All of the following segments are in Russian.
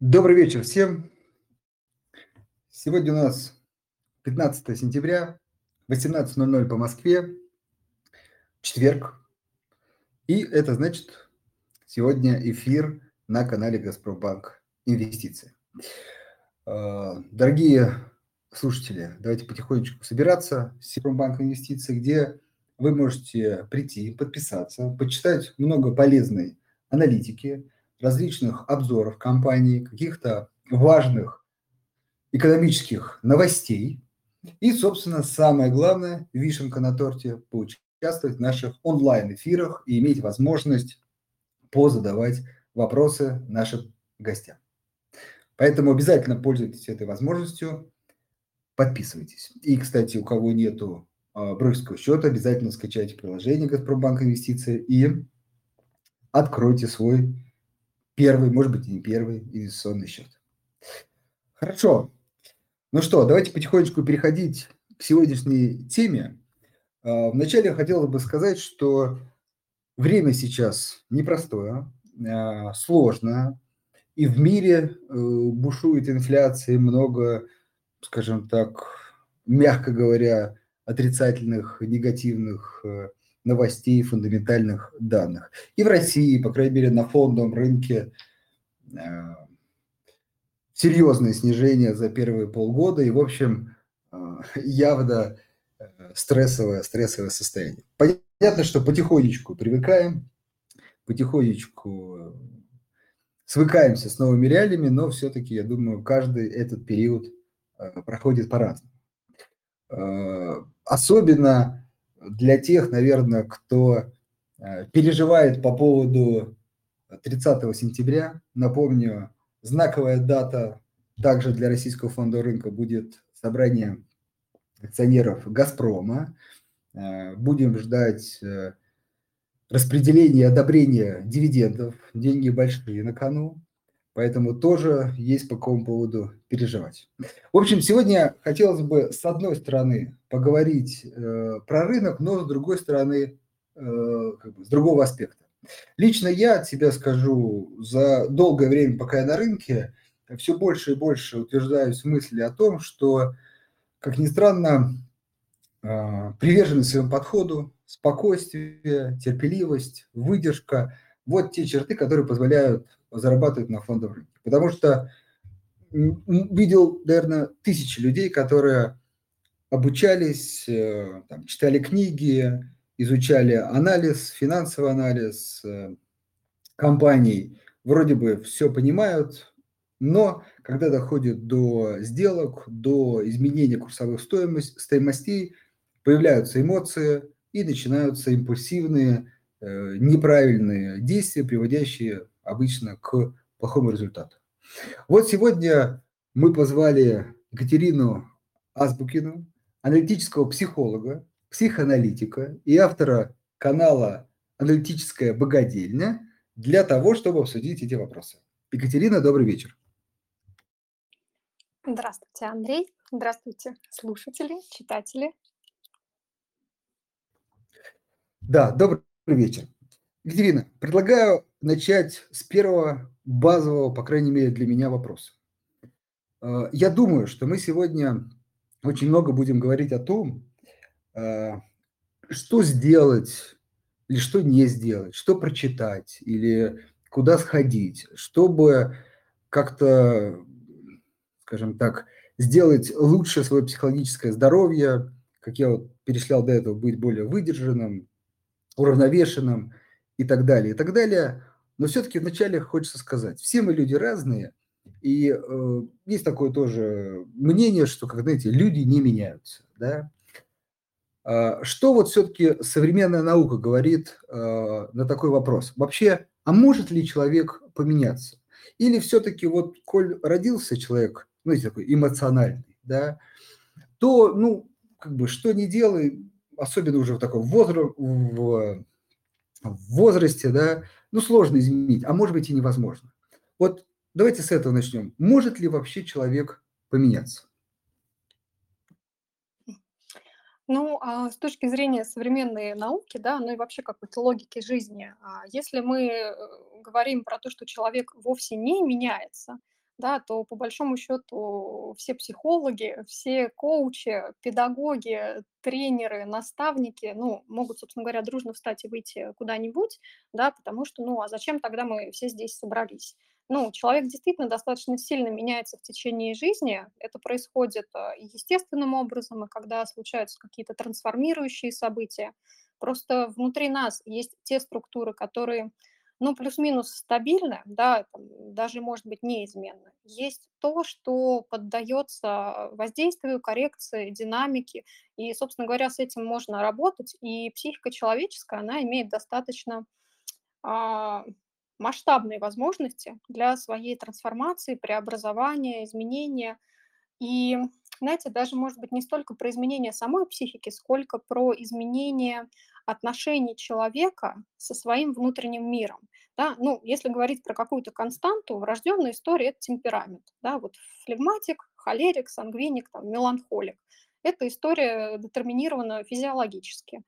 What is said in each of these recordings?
Добрый вечер всем. Сегодня у нас 15 сентября, 18.00 по Москве, четверг. И это значит, сегодня эфир на канале «Газпромбанк Инвестиции». А, дорогие слушатели, давайте потихонечку собираться с «Газпромбанк Инвестиции», где вы можете прийти, подписаться, почитать много полезной аналитики, различных обзоров компаний, каких-то важных экономических новостей. И, собственно, самое главное, вишенка на торте, поучаствовать в наших онлайн-эфирах и иметь возможность позадавать вопросы нашим гостям. Поэтому обязательно пользуйтесь этой возможностью, подписывайтесь. И, кстати, у кого нету э, брокерского счета, обязательно скачайте приложение Газпромбанк Инвестиции и откройте свой первый, может быть, и не первый инвестиционный счет. Хорошо. Ну что, давайте потихонечку переходить к сегодняшней теме. А, вначале я хотел бы сказать, что время сейчас непростое, а, сложное, и в мире э, бушует инфляция, много, скажем так, мягко говоря, отрицательных, негативных э, новостей, фундаментальных данных. И в России, по крайней мере, на фондовом рынке э, серьезное снижение за первые полгода и, в общем, э, явно э, стрессовое, стрессовое состояние. Понятно, что потихонечку привыкаем, потихонечку свыкаемся с новыми реалиями, но все-таки, я думаю, каждый этот период проходит по-разному. Особенно для тех, наверное, кто э, переживает по поводу 30 сентября, напомню, знаковая дата также для российского фонда рынка будет собрание акционеров «Газпрома». Э, будем ждать э, распределения и одобрения дивидендов. Деньги большие на кону. Поэтому тоже есть по какому поводу переживать. В общем, сегодня хотелось бы с одной стороны поговорить э, про рынок, но с другой стороны, э, как бы, с другого аспекта. Лично я от себя скажу, за долгое время, пока я на рынке, все больше и больше утверждаюсь в мысли о том, что, как ни странно, э, приверженность своему подходу, спокойствие, терпеливость, выдержка – вот те черты, которые позволяют зарабатывать на фондовом рынке. Потому что видел, наверное, тысячи людей, которые обучались, э, там, читали книги, изучали анализ, финансовый анализ э, компаний, вроде бы все понимают, но когда доходит до сделок, до изменения курсовых стоимость, стоимостей, появляются эмоции и начинаются импульсивные, э, неправильные действия, приводящие обычно к плохому результату. Вот сегодня мы позвали Екатерину Азбукину, аналитического психолога, психоаналитика и автора канала «Аналитическая богадельня» для того, чтобы обсудить эти вопросы. Екатерина, добрый вечер. Здравствуйте, Андрей. Здравствуйте, слушатели, читатели. Да, добрый вечер. Екатерина, предлагаю начать с первого базового, по крайней мере для меня, вопроса. Э, я думаю, что мы сегодня очень много будем говорить о том, э, что сделать или что не сделать, что прочитать или куда сходить, чтобы как-то, скажем так, сделать лучше свое психологическое здоровье, как я вот перечислял до этого, быть более выдержанным, уравновешенным – и так далее, и так далее. Но все-таки вначале хочется сказать, все мы люди разные, и э, есть такое тоже мнение, что, как знаете, люди не меняются. Да? А, что вот все-таки современная наука говорит э, на такой вопрос? Вообще, а может ли человек поменяться? Или все-таки вот, коль родился человек, ну, знаете, такой эмоциональный, да, то, ну, как бы, что не делай, особенно уже в таком возрасте, в в возрасте, да, ну, сложно изменить, а может быть и невозможно. Вот давайте с этого начнем. Может ли вообще человек поменяться? Ну, а с точки зрения современной науки, да, ну и вообще какой-то логики жизни, а если мы э, говорим про то, что человек вовсе не меняется, да, то по большому счету все психологи, все коучи, педагоги, тренеры, наставники, ну, могут, собственно говоря, дружно встать и выйти куда-нибудь, да, потому что, ну, а зачем тогда мы все здесь собрались? Ну, человек действительно достаточно сильно меняется в течение жизни. Это происходит э, естественным образом, и когда случаются какие-то трансформирующие события. Просто внутри нас есть те структуры, которые ну, плюс-минус стабильны, да, там, даже, может быть, неизменны. Есть то, что поддается воздействию, коррекции, динамике, и, собственно говоря, с этим можно работать, и психика человеческая, она имеет достаточно а, масштабные возможности для своей трансформации, преобразования, изменения. И, знаете, даже, может быть, не столько про изменение самой психики, сколько про изменение отношений человека со своим внутренним миром. Да? Ну, если говорить про какую-то константу, врожденная история – это темперамент. Да? Вот флегматик, холерик, сангвиник, там, меланхолик. Эта история детерминирована физиологически.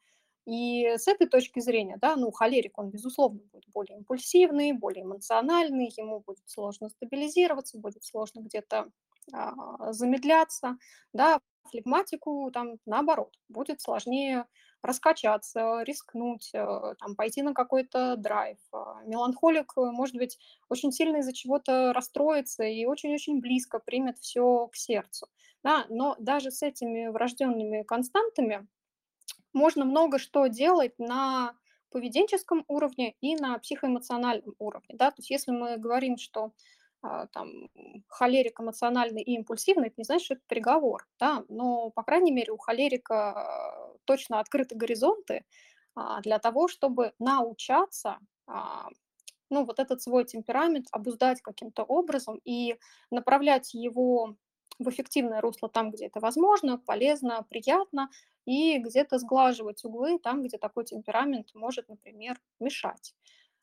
И с этой точки зрения, да, ну, холерик, он, безусловно, будет более импульсивный, более эмоциональный, ему будет сложно стабилизироваться, будет сложно где-то а, замедляться, да, флегматику там наоборот, будет сложнее раскачаться, рискнуть, э, там, пойти на какой-то драйв. А меланхолик, э, может быть, очень сильно из-за чего-то расстроится и очень-очень близко примет все к сердцу. Да? Но даже с этими врожденными константами можно много что делать на поведенческом уровне и на психоэмоциональном уровне. Да? То есть если мы говорим, что там, холерик эмоциональный и импульсивный, это не значит, что это приговор, да, но, по крайней мере, у холерика а, точно открыты горизонты а, для того, чтобы научаться ну, вот этот свой темперамент обуздать каким-то образом и направлять его в эффективное русло там, где это возможно, полезно, приятно, и где-то сглаживать углы там, где такой темперамент может, например, мешать.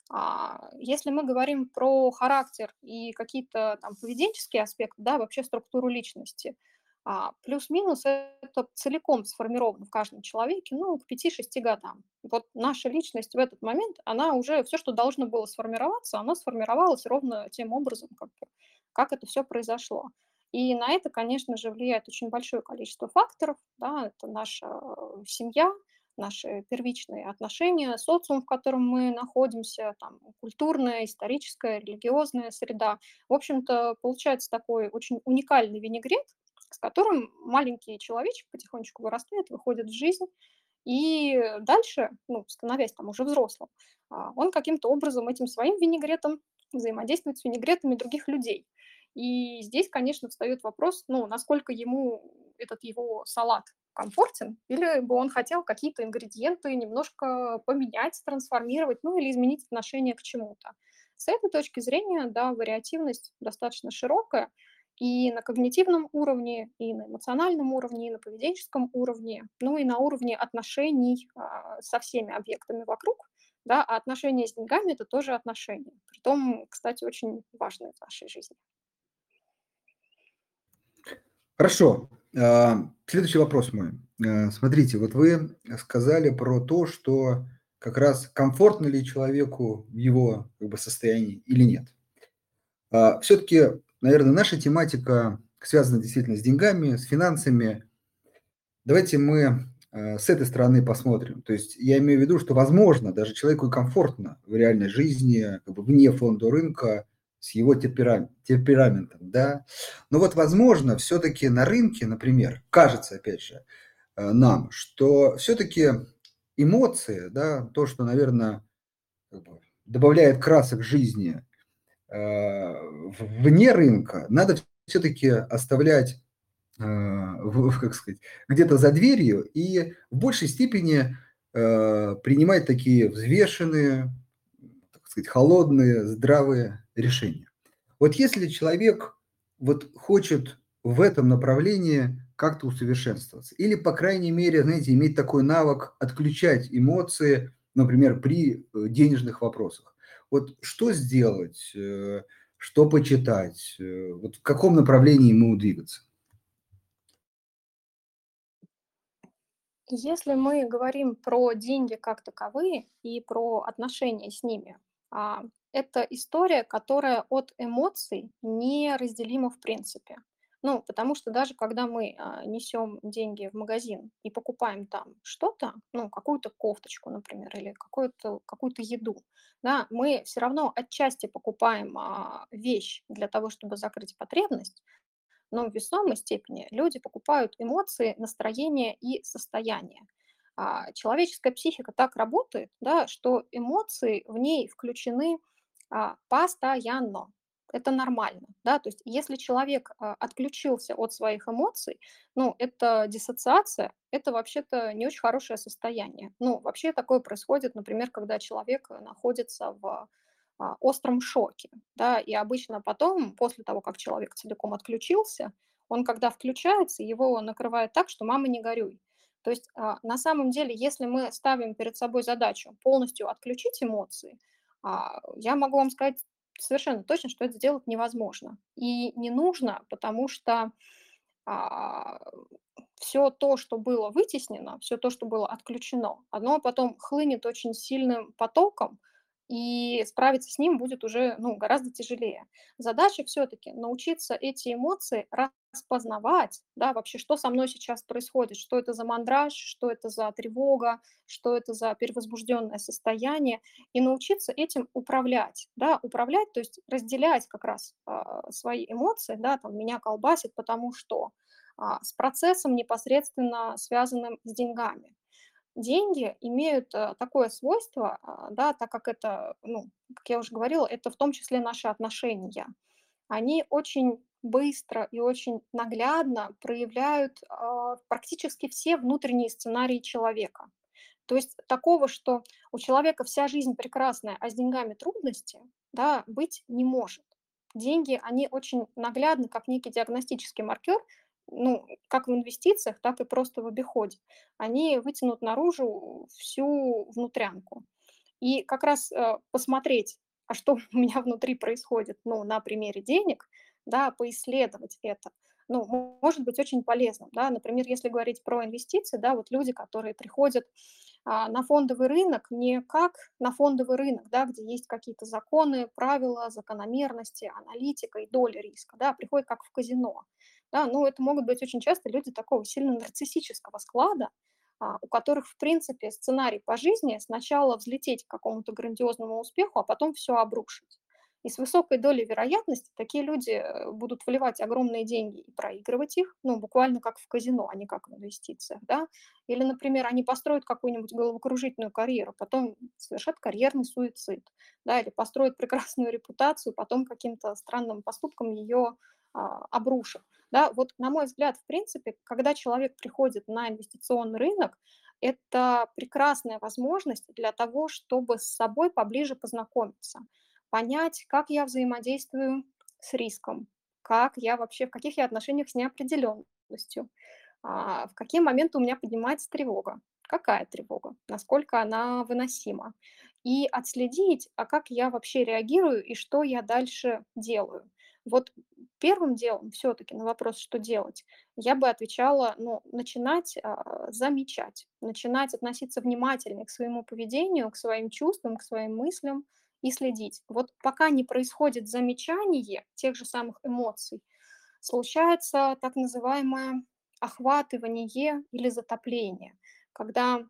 А, если мы говорим про характер и какие-то там поведенческие аспекты, да, вообще структуру личности, а, плюс-минус это целиком сформировано в каждом человеке, ну, к 5-6 годам. Вот наша личность в этот момент, она уже, все, что должно было сформироваться, она сформировалась ровно тем образом, как, как это все произошло. И на это, конечно же, влияет очень большое количество факторов. Да, это наша э, семья, наши первичные отношения, социум, в котором мы находимся, там, культурная, историческая, религиозная среда. В общем-то, получается такой очень уникальный винегрет, с которым маленький человечек потихонечку вырастает, выходит в жизнь, и дальше, ну, становясь там уже взрослым, а, он каким-то образом этим своим винегретом взаимодействует с винегретами других людей. И здесь, конечно, встает вопрос, ну, насколько ему этот его салат комфортен, или бы он хотел какие-то ингредиенты немножко поменять, трансформировать, ну, или изменить отношение к чему-то. С этой точки зрения, да, вариативность достаточно широкая, и на когнитивном уровне, и на эмоциональном уровне, и на поведенческом уровне, ну и на уровне отношений а, со всеми объектами вокруг, да, а отношения с деньгами – это тоже отношения. Притом, кстати, очень важные в нашей жизни. Хорошо. А, следующий вопрос мой. А, смотрите, вот вы сказали про то, что как раз комфортно ли человеку в его как бы, состоянии или нет. А, Все-таки, наверное, наша тематика связана действительно с деньгами, с финансами. Давайте мы с этой стороны посмотрим. То есть я имею в виду, что, возможно, даже человеку комфортно в реальной жизни, как бы вне фонда рынка, с его темпераментом, да. Но вот, возможно, все-таки на рынке, например, кажется, опять же, э, нам, что все-таки эмоции, да, то, что, наверное, добавляет красок жизни э, вне рынка, надо все-таки оставлять, э, как сказать, где-то за дверью и в большей степени принимать такие взвешенные, так сказать, холодные, здравые решения. Вот если человек вот хочет в этом направлении как-то усовершенствоваться, или, по крайней мере, знаете, иметь такой навык отключать эмоции, например, при э, денежных вопросах. Вот что сделать, э, что почитать, э, вот в каком направлении ему двигаться? Если мы говорим про деньги как таковые и про отношения с ними, а, это история, которая от эмоций неразделима в принципе. Ну, потому что даже когда мы а, несем деньги в магазин и покупаем там что-то, ну, какую-то кофточку, например, или какую-то какую-то еду, да, мы все равно отчасти покупаем а, вещь для того, чтобы закрыть потребность, но в весомой степени люди покупают эмоции, настроение и состояние. А, человеческая психика так работает, да, что эмоции в ней включены постоянно. Это нормально, да, то есть если человек а, отключился от своих эмоций, ну, это диссоциация, это вообще-то не очень хорошее состояние. Ну, вообще такое происходит, например, когда человек находится в а, остром шоке, да, и обычно потом, после того, как человек целиком отключился, он, когда включается, его накрывает так, что «мама, не горюй». То есть а, на самом деле, если мы ставим перед собой задачу полностью отключить эмоции, а, я могу вам сказать совершенно точно, что это сделать невозможно. И не нужно, потому что а, все то, что было вытеснено, все то, что было отключено, оно потом хлынет очень сильным потоком, и справиться с ним будет уже ну, гораздо тяжелее. Задача все-таки научиться эти эмоции распознавать, да, вообще, что со мной сейчас происходит, что это за мандраж, что это за тревога, что это за перевозбужденное состояние, и научиться этим управлять, да, управлять, то есть разделять как раз а, свои эмоции, да, там, меня колбасит, потому что а, с процессом непосредственно связанным с деньгами деньги имеют э, такое свойство, а, да, так как это, ну, как я уже говорила, это в том числе наши отношения. Они очень быстро и очень наглядно проявляют а, практически все внутренние сценарии человека. То есть такого, что у человека вся жизнь прекрасная, а с деньгами трудности, да, быть не может. Деньги, они очень наглядны, как некий диагностический маркер, ну, как в инвестициях, так и просто в обиходе, они вытянут наружу всю внутрянку. И как раз э, посмотреть, а что у меня внутри происходит, ну, на примере денег, да, поисследовать это, ну, может быть очень полезным, да, например, если говорить про инвестиции, да, вот люди, которые приходят а, на фондовый рынок не как на фондовый рынок, да, где есть какие-то законы, правила, закономерности, аналитика и доля риска, да, приходят как в казино, да, ну, это могут быть очень часто люди такого сильно нарциссического склада, а, у которых, в принципе, сценарий по жизни сначала взлететь к какому-то грандиозному успеху, а потом все обрушить. И с высокой долей вероятности такие люди э, будут вливать огромные деньги и проигрывать их, ну, буквально как в казино, а не как в инвестициях, да. Или, например, они построят какую-нибудь головокружительную карьеру, потом совершат карьерный суицид, да, или построят прекрасную репутацию, потом каким-то странным поступком ее а, обрушив. Да, вот, на мой взгляд, в принципе, когда человек приходит на инвестиционный рынок, это прекрасная возможность для того, чтобы с собой поближе познакомиться, понять, как я взаимодействую с риском, как я вообще, в каких я отношениях с неопределенностью, а, в какие моменты у меня поднимается тревога, какая тревога, насколько она выносима, и отследить, а как я вообще реагирую и что я дальше делаю. Вот первым делом все-таки на вопрос, что делать, я бы отвечала, ну, начинать а, замечать, начинать относиться внимательнее к своему поведению, к своим чувствам, к своим мыслям и следить. Вот пока не происходит замечание тех же самых эмоций, случается так называемое охватывание или затопление, когда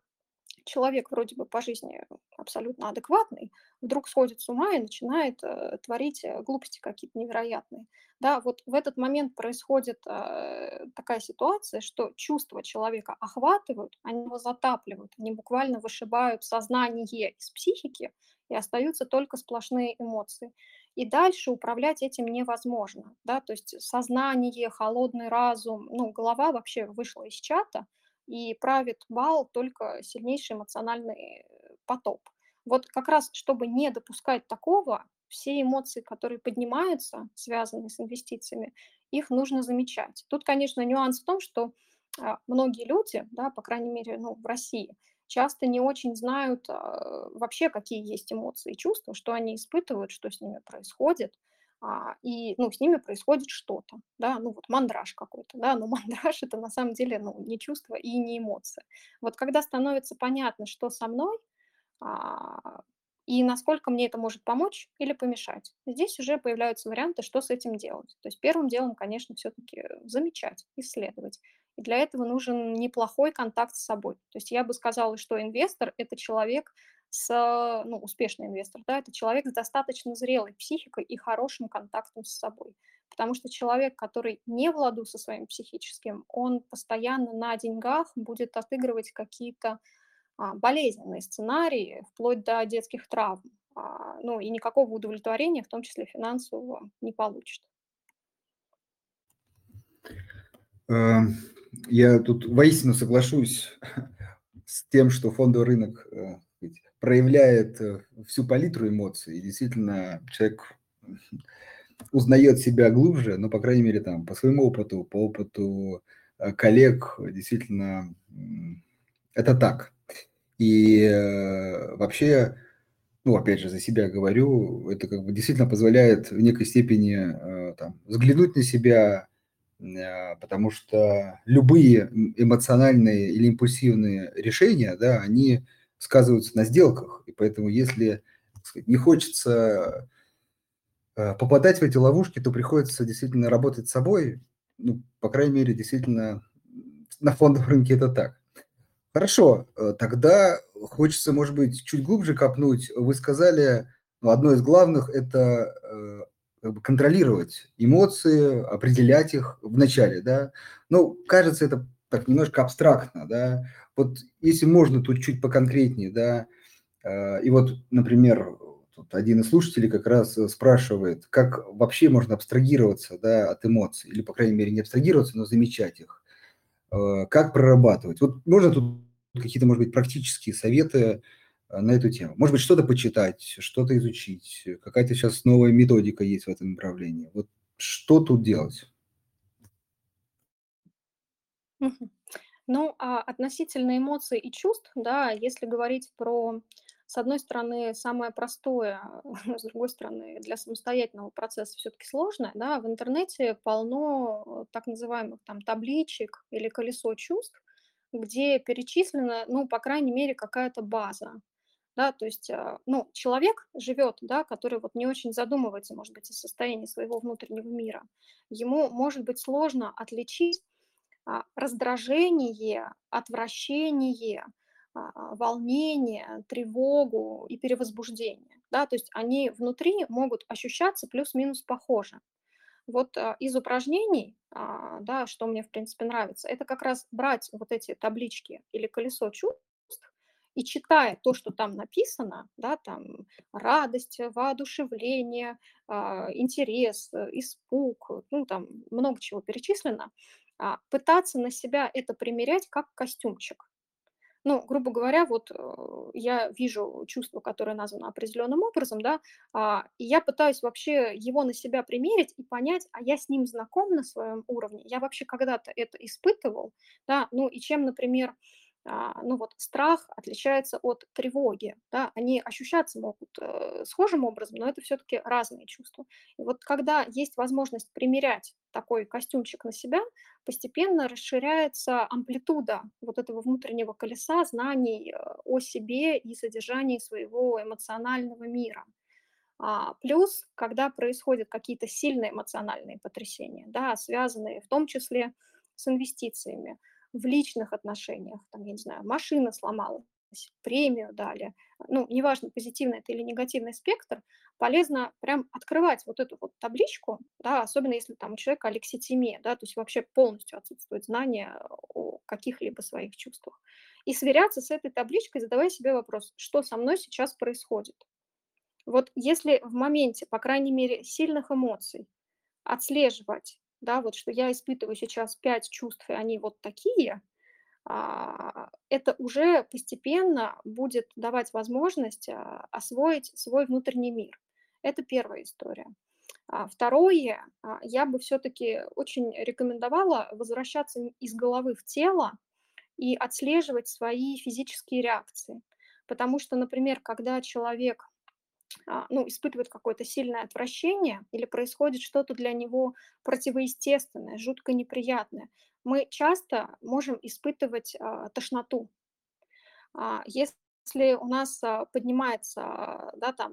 человек вроде бы по жизни абсолютно адекватный, вдруг сходит с ума и начинает э, творить э, глупости какие-то невероятные. Да, вот в этот момент происходит э, такая ситуация, что чувства человека охватывают, они его затапливают, они буквально вышибают сознание из психики, и остаются только сплошные эмоции. И дальше управлять этим невозможно. Да? То есть сознание, холодный разум, ну, голова вообще вышла из чата, и правит бал только сильнейший эмоциональный э, потоп. Вот как раз, чтобы не допускать такого, все эмоции, которые поднимаются, связанные с инвестициями, их нужно замечать. Тут, конечно, нюанс в том, что а, многие люди, да, по крайней мере, ну, в России, часто не очень знают а, вообще, какие есть эмоции и чувства, что они испытывают, что с ними происходит и ну, с ними происходит что-то, да, ну вот мандраж какой-то, да, но мандраж это на самом деле ну, не чувство и не эмоция. Вот когда становится понятно, что со мной, а, и насколько мне это может помочь или помешать. Здесь уже появляются варианты, что с этим делать. То есть первым делом, конечно, все-таки замечать, исследовать. И для этого нужен неплохой контакт с собой. То есть я бы сказала, что инвестор– это человек с, ну, успешный инвестор, да, это человек с достаточно зрелой психикой и хорошим контактом с собой. Потому что человек, который не в ладу со своим психическим, он постоянно на деньгах будет отыгрывать какие-то а, болезненные сценарии, вплоть до детских травм. А, ну и никакого удовлетворения, в том числе финансового, не получит. Эм, я тут воистину соглашусь с тем, что фондовый рынок э, проявляет э, всю палитру эмоций. И действительно, человек узнает себя глубже, но, по крайней мере, там, по своему опыту, по опыту э, коллег, действительно, это так. И э, вообще, ну, опять же, за себя говорю, это как бы действительно позволяет в некой степени там, взглянуть на себя, потому что любые эмоциональные или импульсивные решения, да, они сказываются на сделках, и поэтому если сказать, не хочется э, попадать в эти ловушки, то приходится действительно работать с собой, ну, по крайней мере, действительно на фондовом рынке это так. Хорошо, э, тогда хочется, может быть, чуть глубже копнуть. Вы сказали, ну, одно из главных– это э, контролировать эмоции, определять их в начале, да. Ну, кажется, это так немножко абстрактно, да. Вот если можно тут чуть поконкретнее, да, э, и вот, например, тут один из слушателей как раз спрашивает, как вообще можно абстрагироваться, да, от эмоций, или, по крайней мере, не абстрагироваться, но замечать их. Как прорабатывать? Вот можно тут какие-то, может быть, практические советы э, на эту тему. Может быть, что-то почитать, что-то изучить, какая-то сейчас новая методика есть в этом направлении. Вот что тут делать? Ну, а относительно эмоций и чувств, да, если говорить про, с одной стороны, самое простое, с другой стороны, для самостоятельного процесса все-таки сложное, да, в интернете полно так называемых там табличек или колесо чувств, где перечислена, ну, по крайней мере, какая-то база. Да, то есть, а, ну, человек живет, да, который вот не очень задумывается, может быть, о состоянии своего внутреннего мира. Ему может быть сложно отличить раздражение, отвращение, а, волнение, тревогу и перевозбуждение. Да, то есть они внутри могут ощущаться плюс-минус похоже. Вот а, из упражнений, а, да, что мне, в принципе, нравится, это как раз брать вот эти таблички или колесо чувств и читая то, что там написано, да, там радость, воодушевление, а, интерес, э, испуг, ну, там много чего перечислено, пытаться на себя это примерять как костюмчик. Ну, грубо говоря, вот э, я вижу чувство, которое названо определенным образом, да, а, и я пытаюсь вообще его на себя примерить и понять, а я с ним знаком на своем уровне, я вообще когда-то это испытывал, да, ну и чем, например, а, ну вот страх отличается от тревоги, да, они ощущаться могут э, схожим образом, но это все-таки разные чувства. И вот когда есть возможность примерять такой костюмчик на себя, постепенно расширяется амплитуда вот этого внутреннего колеса знаний э, о себе и содержании своего эмоционального мира. А, плюс, когда происходят какие-то сильные эмоциональные потрясения, да, связанные в том числе с инвестициями, в личных отношениях, там, я не знаю, машина сломалась, премию дали, ну, неважно, позитивный это или негативный спектр, полезно прям открывать вот эту вот табличку, да, особенно если там у человека алекситимия, да, то есть вообще полностью отсутствует знание о каких-либо своих чувствах. И сверяться с этой табличкой, задавая себе вопрос, что со мной сейчас происходит. Вот если в моменте, по крайней мере, сильных эмоций отслеживать да, вот что я испытываю сейчас пять чувств, и они вот такие, а, это уже постепенно будет давать возможность а, освоить свой внутренний мир. Это первая история. А второе, я бы все-таки очень рекомендовала возвращаться из головы в тело и отслеживать свои физические реакции. Потому что, например, когда человек ну, испытывает какое-то сильное отвращение или происходит что-то для него противоестественное, жутко неприятное, мы часто можем испытывать а, тошноту. А, если у нас а, поднимается, да, там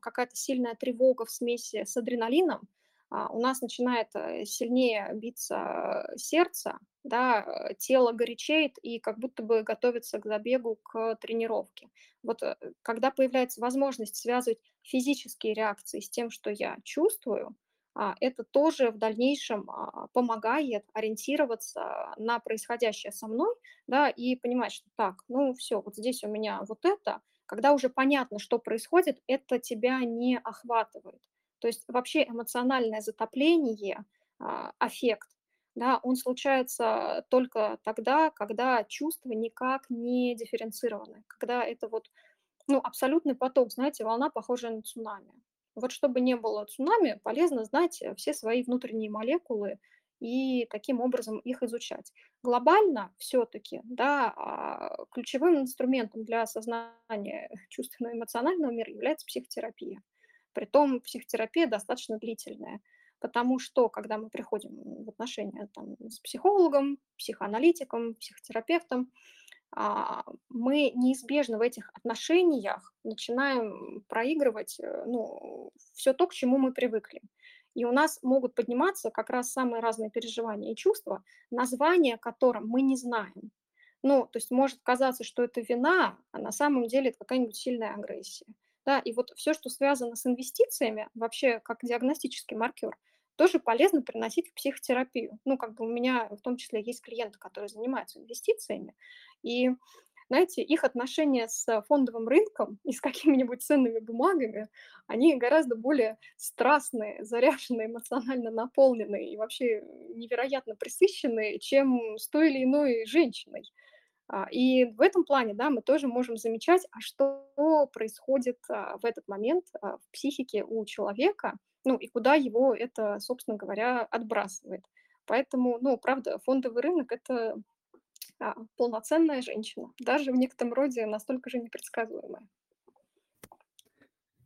какая-то сильная тревога в смеси с адреналином, а, у нас начинает э, сильнее биться сердце, да, тело горячеет и как будто бы готовится к забегу, к тренировке. Вот э, когда появляется возможность связывать физические реакции с тем, что я чувствую, а, это тоже в дальнейшем а, помогает ориентироваться на происходящее со мной, да, и понимать, что так, ну все, вот здесь у меня вот это, когда уже понятно, что происходит, это тебя не охватывает. То есть вообще эмоциональное затопление, а, аффект, да, он случается только тогда, когда чувства никак не дифференцированы, когда это вот ну, абсолютный поток, знаете, волна, похожая на цунами. Вот чтобы не было цунами, полезно знать э, все свои внутренние молекулы и таким образом их изучать. Глобально все-таки да, а, ключевым инструментом для осознания чувственно-эмоционального мира является психотерапия. Притом психотерапия достаточно длительная, потому что, когда мы приходим в отношения там, с психологом, психоаналитиком, психотерапевтом, а, мы неизбежно в этих отношениях начинаем проигрывать э, ну, все то, к чему мы привыкли. И у нас могут подниматься как раз самые разные переживания и чувства, названия которым мы не знаем. Ну, то есть может казаться, что это вина, а на самом деле это какая-нибудь сильная агрессия. Да, и вот все, что связано с инвестициями, вообще как диагностический маркер, тоже полезно приносить в психотерапию. Ну, как бы у меня в том числе есть клиенты, которые занимаются инвестициями, и знаете, их отношения с фондовым рынком и с какими-нибудь ценными бумагами, они гораздо более страстные, заряженные, эмоционально наполненные и вообще невероятно присыщенные, чем с той или иной женщиной. А, и в этом плане, да, мы тоже можем замечать, а что происходит а, в этот момент а, в психике у человека, ну и куда его это, собственно говоря, отбрасывает. Поэтому, ну, правда, фондовый рынок – это полноценная женщина, даже в некотором роде настолько же непредсказуемая.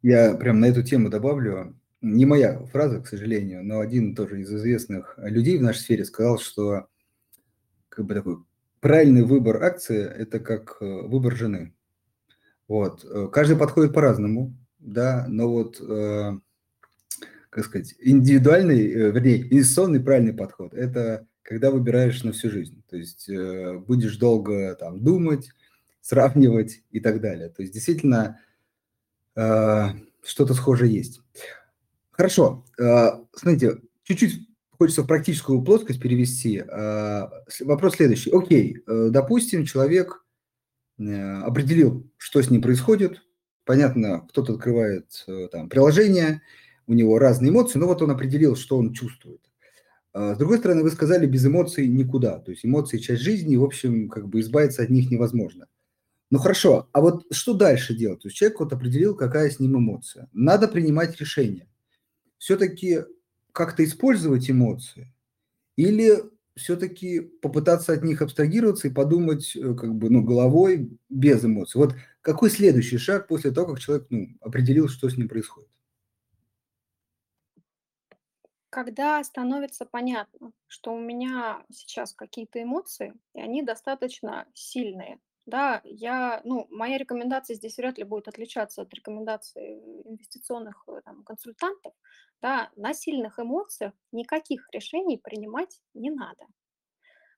Я прям на эту тему добавлю. Не моя фраза, к сожалению, но один тоже из известных людей в нашей сфере сказал, что как бы такой правильный выбор акции – это как э, выбор жены. Вот. Э, каждый подходит по-разному, да, но вот, э, как сказать, индивидуальный, вернее, инвестиционный правильный подход – это когда выбираешь на всю жизнь. То есть будешь долго там думать, сравнивать и так далее. То есть действительно что-то схожее есть. Хорошо. Смотрите, чуть-чуть хочется в практическую плоскость перевести. Э, вопрос следующий. Окей, э, допустим, человек э, определил, что с ним происходит. Понятно, кто-то открывает э, там приложение, у него разные эмоции, но вот он определил, что он чувствует. А, с другой стороны, вы сказали, без эмоций никуда. То есть эмоции – часть жизни, и, в общем, как бы избавиться от них невозможно. Ну хорошо, а вот что дальше делать? То есть человек вот определил, какая с ним эмоция. Надо принимать решение. Все-таки как-то использовать эмоции или все-таки попытаться от них абстрагироваться и подумать э, как бы ну, головой без эмоций. Вот какой следующий шаг после того, как человек ну, определил, что с ним происходит? Когда становится понятно, что у меня сейчас какие-то эмоции, и они достаточно сильные, да, я, ну, моя рекомендация здесь вряд ли будет отличаться от рекомендаций инвестиционных э, там, консультантов, да, на сильных эмоциях никаких решений принимать не надо.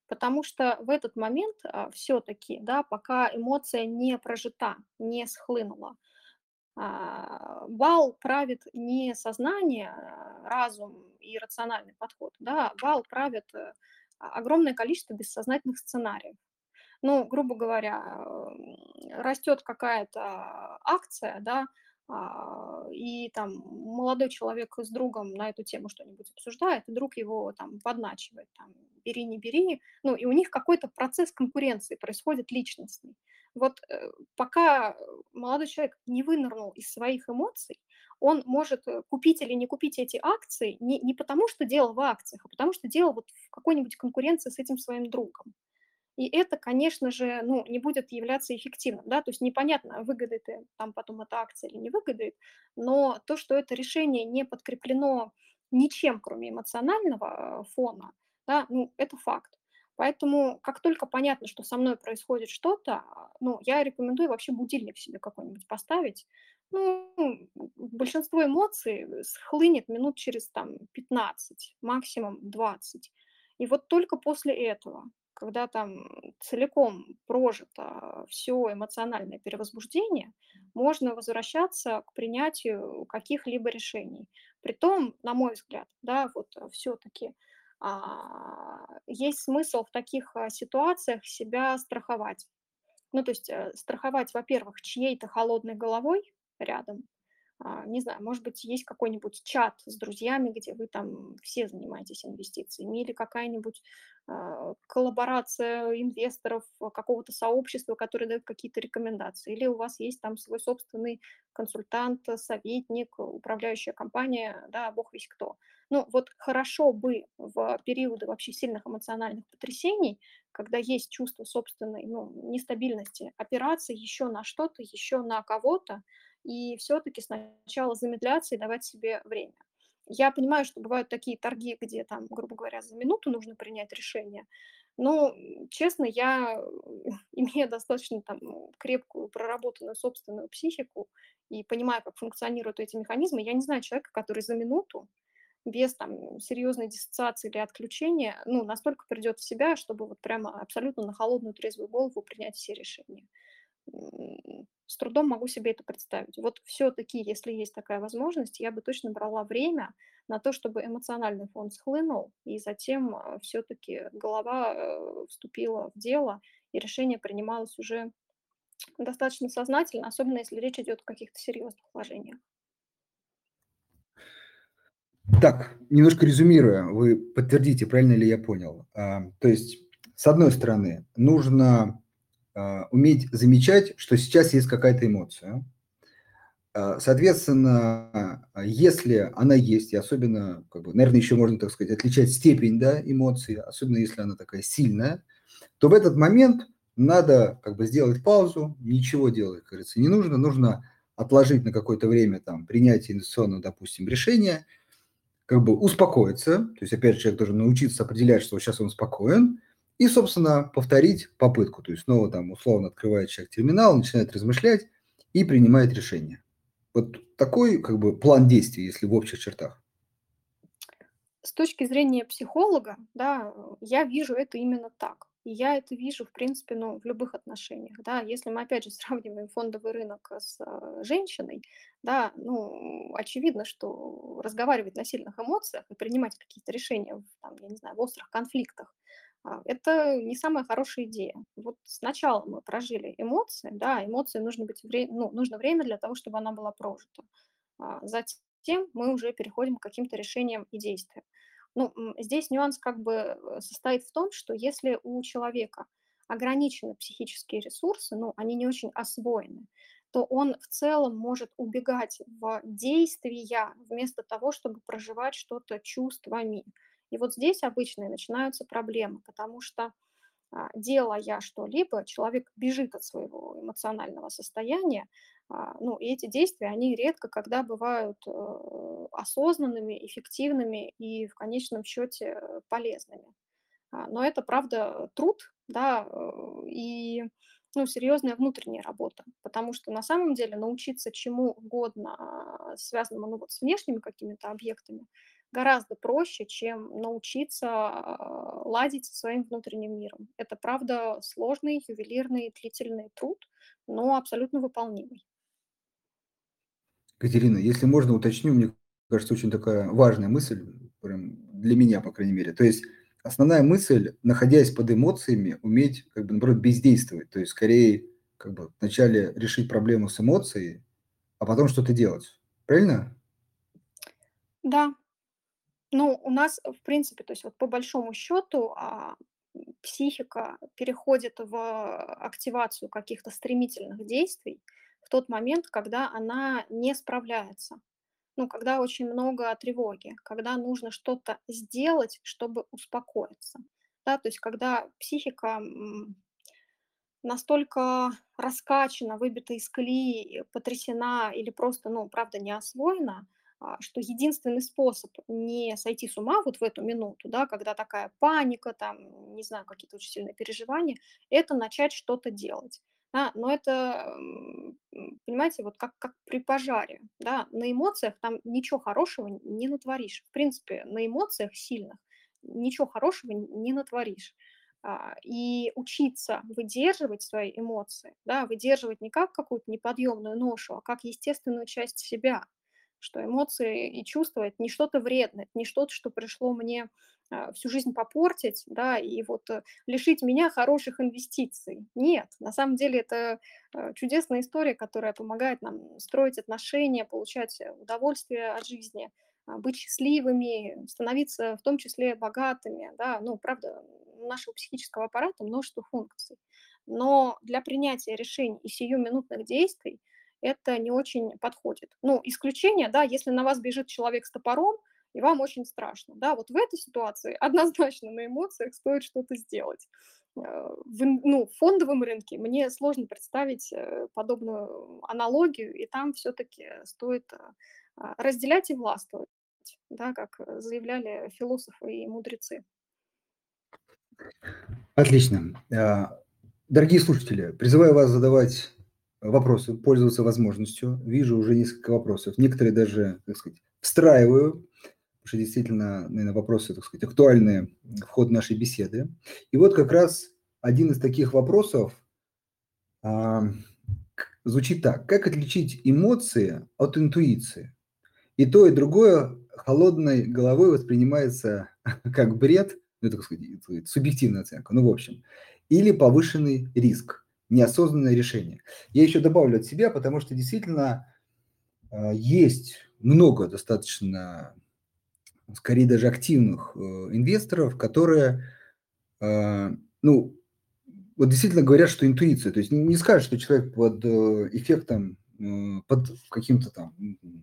Потому что в этот момент а, все-таки, да, пока эмоция не прожита, не схлынула, а, бал правит не сознание, а, разум и рациональный подход, да, бал правит э, огромное количество бессознательных сценариев. Ну, грубо говоря, растет какая-то акция, да, а, и там молодой человек с другом на эту тему что-нибудь обсуждает, и друг его там подначивает, там, бери, не бери, ну, и у них какой-то процесс конкуренции происходит личностный. Вот э, пока молодой человек не вынырнул из своих эмоций, он может э, купить или не купить эти акции не, не потому, что делал в акциях, а потому что делал вот в какой-нибудь конкуренции с этим своим другом. И это, конечно же, ну, не будет являться эффективным, да, то есть непонятно, выгодает там потом эта акция или не выгодает, но то, что это решение не подкреплено ничем, кроме эмоционального э, фона, да, ну, это факт. Поэтому, как только понятно, что со мной происходит что-то, ну, я рекомендую вообще будильник себе какой-нибудь поставить. Ну, большинство эмоций схлынет минут через там 15, максимум 20. И вот только после этого, когда там целиком прожито все эмоциональное перевозбуждение, можно возвращаться к принятию каких-либо решений. Притом, на мой взгляд, да, вот все-таки а, есть смысл в таких а, ситуациях себя страховать. Ну, то есть э, страховать, во-первых, чьей-то холодной головой рядом, не знаю, может быть, есть какой-нибудь чат с друзьями, где вы там все занимаетесь инвестициями, или какая-нибудь а, коллаборация инвесторов какого-то сообщества, которое дает какие-то рекомендации, или у вас есть там свой собственный консультант, советник, управляющая компания, да, бог весь кто. Ну, вот хорошо бы в периоды вообще сильных эмоциональных потрясений, когда есть чувство собственной ну, нестабильности, опираться еще на что-то, еще на кого-то, и все-таки сначала замедляться и давать себе время. Я понимаю, что бывают такие торги, где там, грубо говоря, за минуту нужно принять решение. Но, честно, я, имея достаточно там крепкую, проработанную собственную психику и понимая, как функционируют эти механизмы, я не знаю человека, который за минуту без там серьезной диссоциации или отключения, ну, настолько придет в себя, чтобы вот прямо абсолютно на холодную трезвую голову принять все решения с трудом могу себе это представить. Вот все-таки, если есть такая возможность, я бы точно брала время на то, чтобы эмоциональный фон схлынул, и затем а, все-таки голова э, вступила в дело, и решение принималось уже достаточно сознательно, особенно если речь идет о каких-то серьезных вложениях. Так, немножко резюмируя, вы подтвердите, правильно ли я понял. То есть, с одной стороны, нужно уметь замечать, что сейчас есть какая-то эмоция. А, соответственно, если она есть, и особенно, как бы, наверное, еще можно, так сказать, отличать степень да, эмоции, особенно если она такая сильная, то в этот момент надо как бы сделать паузу, ничего делать, как говорится, не нужно, нужно отложить на какое-то время там принятие инвестиционного, допустим, решения, как бы успокоиться, то есть, опять же, человек должен научиться определять, что сейчас он спокоен, и, собственно, повторить попытку. То есть снова там условно открывает человек терминал, начинает размышлять и принимает решение. Вот такой как бы план действий, если в общих чертах. С точки зрения психолога, да, я вижу это именно так. И я это вижу, в принципе, ну, в любых отношениях. Да. Если мы, опять же, сравниваем фондовый рынок с э, женщиной, да, ну, очевидно, что разговаривать на сильных эмоциях и принимать какие-то решения, там, я не знаю, в острых конфликтах, это не самая хорошая идея. Вот сначала мы прожили эмоции, да, эмоции нужно, быть вре- ну, нужно время для того, чтобы она была прожита. А, затем мы уже переходим к каким-то решениям и действиям. Ну, здесь нюанс как бы э, состоит в том, что если у человека ограничены психические ресурсы, ну, они не очень освоены, то он в целом может убегать в действия вместо того, чтобы проживать что-то чувствами. И вот здесь обычно и начинаются проблемы, потому что а, делая что-либо, человек бежит от своего эмоционального состояния, а, ну, и эти действия, они редко когда бывают э, осознанными, эффективными и в конечном счете полезными. А, но это, правда, труд, да, э, и ну, серьезная внутренняя работа, потому что на самом деле научиться чему угодно, связанному ну, вот с внешними какими-то объектами, гораздо проще, чем научиться а, ладить со своим внутренним миром. Это, правда, сложный, ювелирный, длительный труд, но абсолютно выполнимый. Катерина, если можно, уточню, мне кажется, очень такая важная мысль, прям для меня, по крайней мере. То есть основная мысль, находясь под эмоциями, уметь, как бы, наоборот, бездействовать. То есть скорее, как бы, вначале решить проблему с эмоцией, а потом что-то делать. Правильно? Да, ну, у нас, в принципе, то есть вот по большому счету а, психика переходит в активацию каких-то стремительных действий в тот момент, когда она не справляется. Ну, когда очень много тревоги, когда нужно что-то сделать, чтобы успокоиться. Да, то есть когда психика настолько раскачана, выбита из колеи, потрясена или просто, ну, правда, не освоена, а, что единственный способ не сойти с ума вот в эту минуту, да, когда такая паника, там, не знаю, какие-то очень сильные переживания, это начать что-то делать. Да, но это, понимаете, вот как, как при пожаре, да, на эмоциях там ничего хорошего не натворишь. В принципе, на эмоциях сильных ничего хорошего не натворишь. А, и учиться выдерживать свои эмоции, да, выдерживать не как какую-то неподъемную ношу, а как естественную часть себя, что эмоции и чувства – это не что-то вредное, это не что-то, что пришло мне а, всю жизнь попортить, да, и вот э, лишить меня хороших инвестиций. Нет, на самом деле это э, чудесная история, которая помогает нам строить отношения, получать удовольствие от жизни, а, быть счастливыми, становиться в том числе богатыми, да, ну, правда, у нашего психического аппарата множество функций. Но для принятия решений и сиюминутных действий – это не очень подходит. Ну, исключение, да, если на вас бежит человек с топором, и вам очень страшно, да, вот в этой ситуации однозначно на эмоциях стоит что-то сделать. Э, в, ну, в фондовом рынке мне сложно представить э, подобную аналогию, и там все-таки стоит э, а, разделять и властвовать, да, как заявляли философы и мудрецы. Отлично. Дорогие слушатели, призываю вас задавать вопросы, пользоваться возможностью. Вижу уже несколько вопросов. Некоторые даже, так сказать, встраиваю, потому что действительно, наверное, вопросы, так сказать, актуальные в ход нашей беседы. И вот как раз один из таких вопросов а, звучит так. Как отличить эмоции от интуиции? И то, и другое холодной головой воспринимается как бред, ну, так сказать, субъективная оценка, ну, в общем, или повышенный риск неосознанное решение. Я еще добавлю от себя, потому что действительно э, есть много достаточно, скорее даже активных э, инвесторов, которые, э, ну, вот действительно говорят, что интуиция, то есть не скажешь, что человек под эффектом, под каким-то там,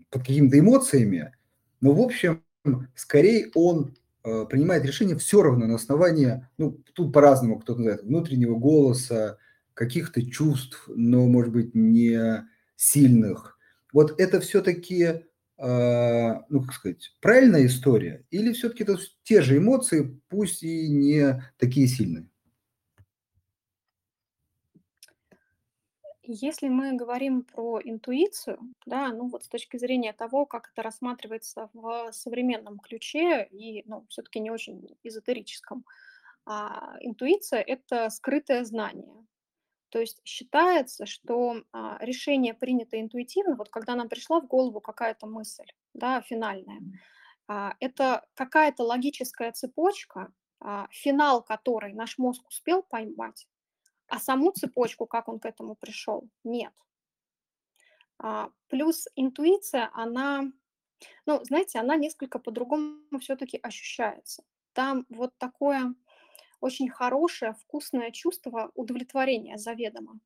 под какими-то эмоциями, но в общем, скорее он принимает решение все равно на основании, ну, тут по-разному кто-то называет, внутреннего голоса, каких-то чувств, но, может быть, не сильных. Вот это все-таки, а, ну, как сказать, правильная история? Или все-таки это те же эмоции, пусть и не такие сильные? Если мы говорим про интуицию, да, ну вот с точки зрения того, как это рассматривается в современном ключе и, ну, все-таки не очень эзотерическом, а, интуиция – это скрытое знание, то есть считается, что а, решение принято интуитивно, вот когда нам пришла в голову какая-то мысль, да, финальная, а, это какая-то логическая цепочка, а, финал которой наш мозг успел поймать, а саму цепочку, как он к этому пришел, нет. Плюс интуиция, она, ну, знаете, она несколько по-другому все-таки ощущается. Там вот такое очень хорошее, вкусное чувство удовлетворения заведомо.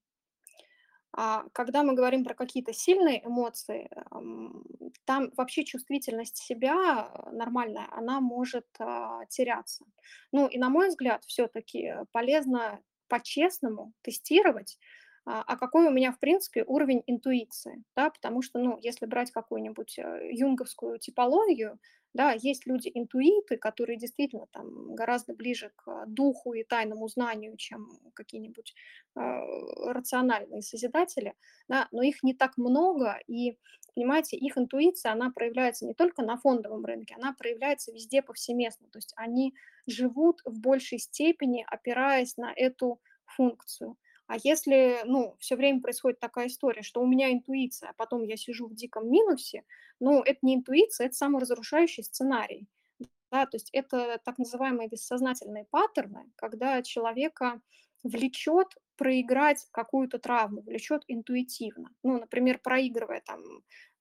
А когда мы говорим про какие-то сильные эмоции, там вообще чувствительность себя нормальная, она может а, теряться. Ну и на мой взгляд, все-таки полезно по-честному тестировать, а, а какой у меня, в принципе, уровень интуиции, да, потому что, ну, если брать какую-нибудь э, юнговскую типологию, да, есть люди-интуиты, которые действительно там гораздо ближе к духу и тайному знанию, чем какие-нибудь э, рациональные созидатели, да, но их не так много, и, понимаете, их интуиция, она проявляется не только на фондовом рынке, она проявляется везде повсеместно, то есть они живут в большей степени, опираясь на эту функцию. А если, ну, все время происходит такая история, что у меня интуиция, а потом я сижу в диком минусе, ну, это не интуиция, это саморазрушающий сценарий. Да, то есть это так называемые бессознательные паттерны, когда человека влечет проиграть какую-то травму, влечет интуитивно. Ну, например, проигрывая там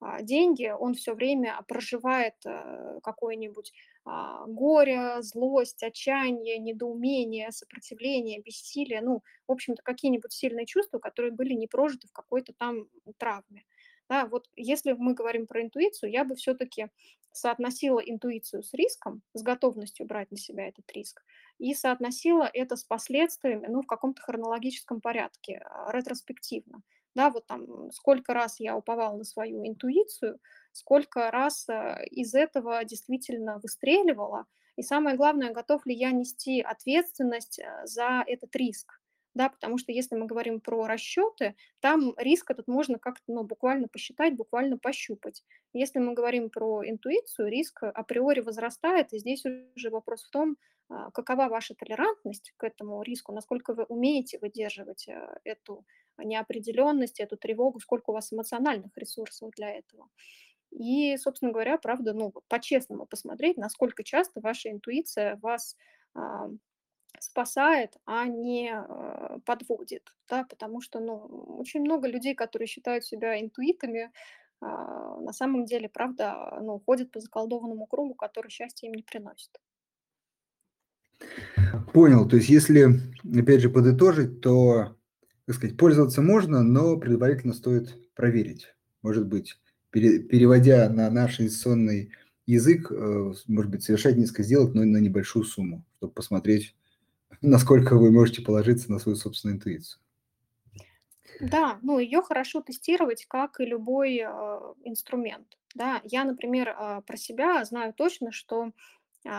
а, деньги, он все время проживает э, какое-нибудь горе, злость, отчаяние, недоумение, сопротивление, бессилие, ну, в общем-то, какие-нибудь сильные чувства, которые были не прожиты в какой-то там травме. Да, вот если мы говорим про интуицию, я бы все-таки соотносила интуицию с риском, с готовностью брать на себя этот риск, и соотносила это с последствиями, ну, в каком-то хронологическом порядке, а, ретроспективно. Да, вот там сколько раз я уповала на свою интуицию, сколько раз э, из этого действительно выстреливала. И самое главное, готов ли я нести ответственность э, за этот риск. Да, потому что если мы говорим про расчеты, там риск этот можно как-то ну, буквально посчитать, буквально пощупать. Если мы говорим про интуицию, риск априори возрастает, и здесь уже вопрос в том, а, какова ваша толерантность к этому риску, насколько вы умеете выдерживать э, эту неопределенность, эту тревогу, сколько у вас эмоциональных ресурсов для этого. И, собственно говоря, правда, ну, по-честному посмотреть, насколько часто ваша интуиция вас а, спасает, а не а, подводит, да, потому что, ну, очень много людей, которые считают себя интуитами, а, на самом деле, правда, ну, ходят по заколдованному кругу, который счастье им не приносит. Понял. То есть, если, опять же, подытожить, то, так сказать, пользоваться можно, но предварительно стоит проверить. Может быть, переводя на наш инвестиционный язык, э, может быть, совершать несколько сделок, но на небольшую сумму, чтобы посмотреть, насколько вы можете положиться на свою собственную интуицию. Да, ну ее хорошо тестировать, как и любой э, инструмент. Да, я, например, э, про себя знаю точно, что э,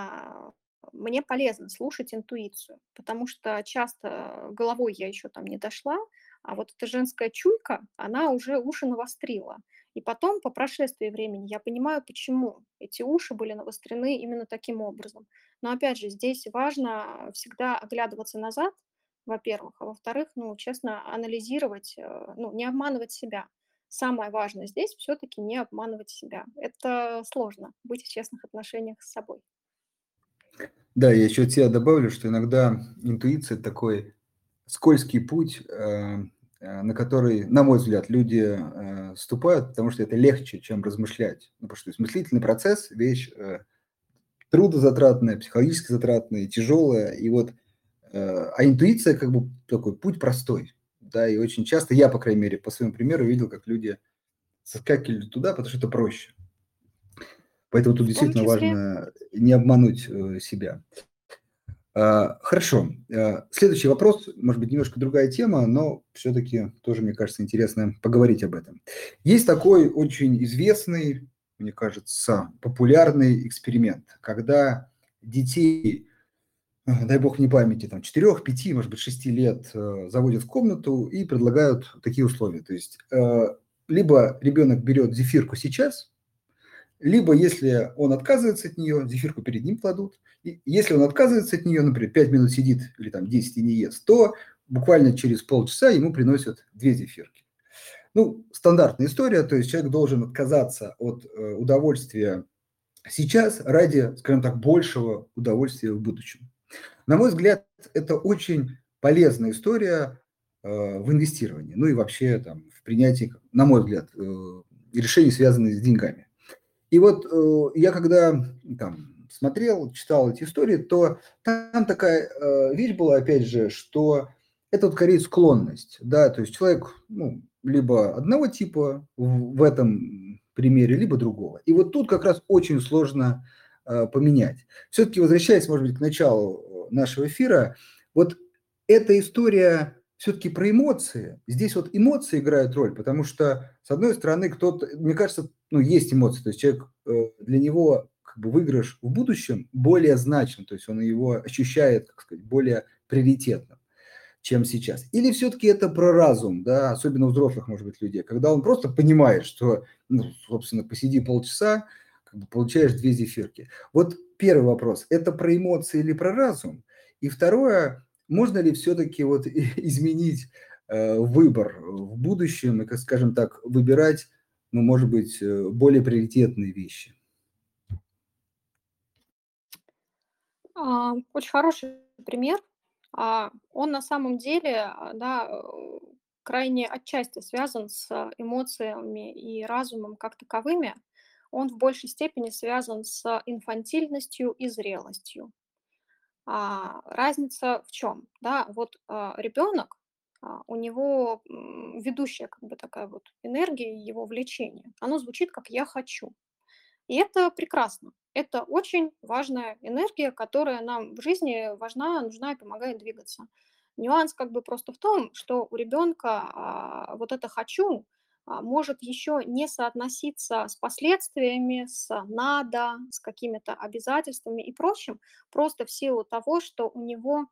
мне полезно слушать интуицию, потому что часто головой я еще там не дошла, а вот эта женская чуйка, она уже уши навострила. И потом, по прошествии времени, я понимаю, почему эти уши были навострены именно таким образом. Но опять же, здесь важно всегда оглядываться назад, во-первых, а во-вторых, ну, честно, анализировать, э, ну, не обманывать себя. Самое важное здесь все-таки не обманывать себя. Это сложно, быть в честных отношениях с собой. Да, я еще от себя добавлю, что иногда интуиция такой скользкий путь, э, Э, на который, на мой взгляд, люди э, ступают, потому что это легче, чем размышлять. Ну, потому что мыслительный процесс – вещь трудозатратная, психологически затратная, тяжелая. И вот, а интуиция как бы такой путь простой. Да, и очень часто я, по крайней мере, по своему примеру видел, как люди соскакивали туда, потому что это проще. Поэтому тут действительно важно не обмануть э, себя. А, хорошо. А, следующий вопрос, может быть, немножко другая тема, но все-таки тоже, мне кажется, интересно поговорить об этом. Есть такой очень известный, мне кажется, популярный эксперимент, когда детей, а, дай бог не памяти, там 4, 5, может быть, 6 лет заводят в комнату и предлагают такие условия. То есть либо ребенок берет зефирку сейчас, либо если он отказывается от нее, зефирку перед ним кладут, и если он отказывается от нее, например, 5 минут сидит или там 10 и не ест, то буквально через полчаса ему приносят две зефирки. Ну, стандартная история, то есть человек должен отказаться от э, удовольствия сейчас ради, скажем так, большего удовольствия в будущем. На мой взгляд, это очень полезная история э, в инвестировании, ну и вообще там в принятии, на мой взгляд, э, решений, связанных с деньгами. И вот э, я когда там смотрел, читал эти истории, то там такая э, вещь была, опять же, что это вот скорее склонность, да, то есть человек, ну, либо одного типа в, в этом примере, либо другого. И вот тут как раз очень сложно э, поменять. Все-таки возвращаясь, может быть, к началу нашего эфира, вот эта история все-таки про эмоции. Здесь вот эмоции играют роль, потому что, с одной стороны, кто-то, мне кажется, ну, есть эмоции, то есть человек, э, для него как бы выигрыш в будущем более значим, то есть он его ощущает, как сказать, более приоритетным, чем сейчас. Или все-таки это про разум, да, особенно у взрослых, может быть, людей, когда он просто понимает, что, ну, собственно, посиди полчаса, как бы получаешь две зефирки. Вот первый вопрос, это про эмоции или про разум? И второе, можно ли все-таки вот изменить э, выбор в будущем и, скажем так, выбирать, ну, может быть, э, более приоритетные вещи? А, очень хороший пример. А, он на самом деле, а, да, э, крайне отчасти связан с эмоциями и разумом как таковыми. Он в большей степени связан с инфантильностью и зрелостью. А, разница в чем? Да, вот а, ребенок, а, у него ведущая как бы такая вот энергия, его влечение, оно звучит как «я хочу». И это прекрасно. Это очень важная энергия, которая нам в жизни важна, нужна и помогает двигаться. Нюанс как бы просто в том, что у ребенка а, вот это «хочу» может еще не соотноситься с последствиями, с надо, с какими-то обязательствами и прочим, просто в силу того, что у него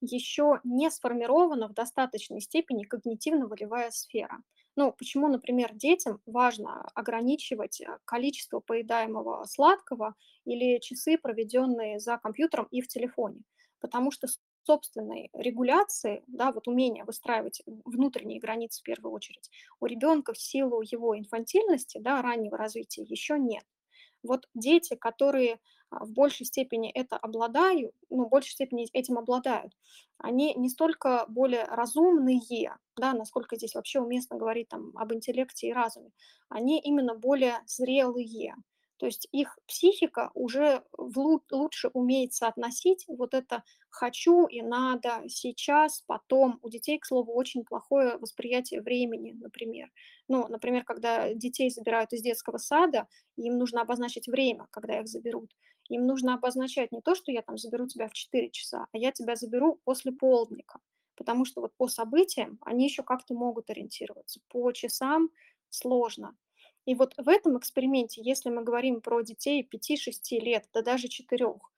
еще не сформирована в достаточной степени когнитивно-волевая сфера. Ну, почему, например, детям важно ограничивать э, количество поедаемого сладкого или часы, проведенные за компьютером и в телефоне? Потому что собственной регуляции, да, вот умение выстраивать внутренние границы в первую очередь, у ребенка в силу его инфантильности, да, раннего развития еще нет. Вот дети, которые а, в большей степени это обладают, ну, в большей степени этим обладают, они не столько более разумные, да, насколько здесь вообще уместно говорить там об интеллекте и разуме, они именно более зрелые. То есть их психика уже лучше умеет соотносить вот это «хочу» и «надо», «сейчас», «потом». У детей, к слову, очень плохое восприятие времени, например. Ну, например, когда детей забирают из детского сада, им нужно обозначить время, когда их заберут. Им нужно обозначать не то, что я там заберу тебя в 4 часа, а я тебя заберу после полдника. Потому что вот по событиям они еще как-то могут ориентироваться. По часам сложно. И вот в этом эксперименте, если мы говорим про детей 5-6 лет, да даже 4, а,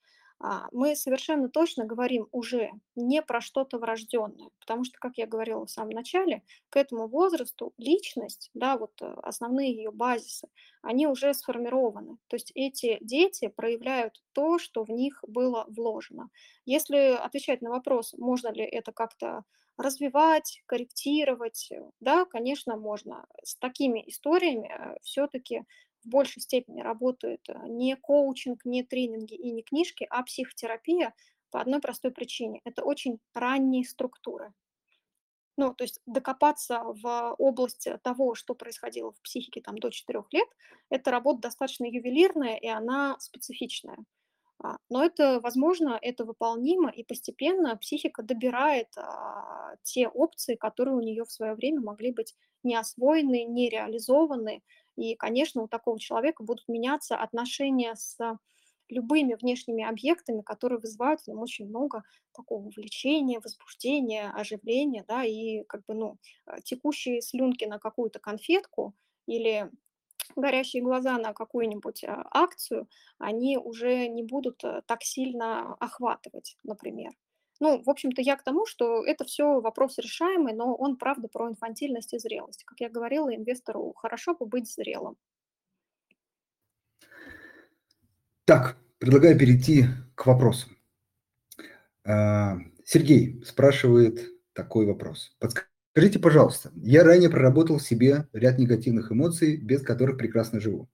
мы совершенно точно говорим уже не про что-то врожденное, потому что, как я говорила в самом начале, к этому возрасту личность, да, вот э, основные ее базисы, они уже сформированы. То есть эти дети проявляют то, что в них было вложено. Если отвечать на вопрос, можно ли это как-то развивать, корректировать, э, да, конечно, можно. С такими историями э, все-таки в большей степени работают э, не коучинг, не тренинги и не книжки, а психотерапия по одной простой причине. Это очень ранние структуры. Ну, то есть докопаться в область того, что происходило в психике там, до 4 лет, это работа достаточно ювелирная, и она специфичная. А, но это возможно, это выполнимо, и постепенно психика добирает а, те опции, которые у нее в свое время могли быть не освоены, не реализованы, и, конечно, у такого человека будут меняться отношения с любыми внешними объектами, которые вызывают в нем очень много такого влечения, возбуждения, оживления, да, и как бы, ну, э, текущие слюнки на какую-то конфетку или горящие глаза на какую-нибудь а, акцию, они уже не будут э, так сильно охватывать, например. Ну, в общем-то, я к тому, что это все вопрос решаемый, но он, правда, про инфантильность и зрелость. Как я говорила, инвестору хорошо бы быть зрелым. Так, предлагаю перейти к вопросу. А, Сергей спрашивает такой вопрос. Подскажите, пожалуйста, я ранее проработал в себе ряд негативных эмоций, без которых прекрасно живу.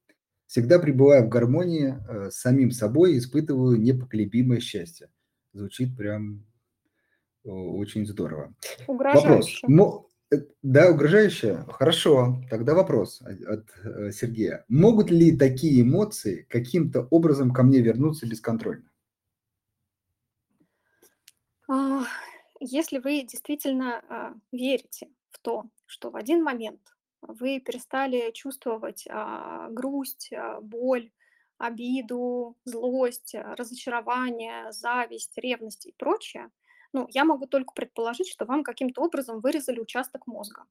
Всегда пребывая в гармонии э, с самим собой, испытываю непоколебимое счастье. Звучит прям очень здорово. Вопрос. Мо... Э, да, угрожающе? Хорошо. Тогда вопрос от э, Сергея. Могут ли такие эмоции каким-то образом ко мне вернуться бесконтрольно? А, если вы действительно а, верите в то, что в один момент вы перестали чувствовать а, грусть, боль, обиду, злость, разочарование, зависть, ревность и прочее, ну, я могу только предположить, что вам каким-то образом вырезали участок мозга.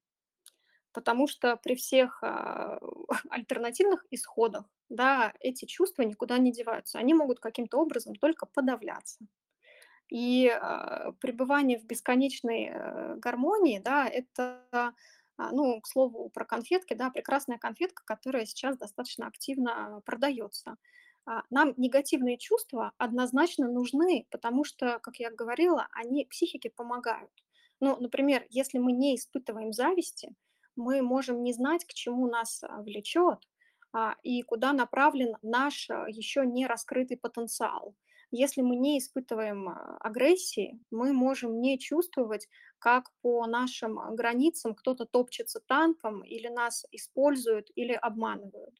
Потому что при всех а, альтернативных исходах, да, эти чувства никуда не деваются. Они могут каким-то образом только подавляться. И а, пребывание в бесконечной а, гармонии, да, это, а, ну, к слову, про конфетки, да, прекрасная конфетка, которая сейчас достаточно активно продается. А, нам негативные чувства однозначно нужны, потому что, как я говорила, они психике помогают. Ну, например, если мы не испытываем зависти, мы можем не знать, к чему нас а, влечет а, и куда направлен наш еще не раскрытый потенциал. Если мы не испытываем агрессии, мы можем не чувствовать, как по нашим границам кто-то топчется танком или нас используют или обманывают.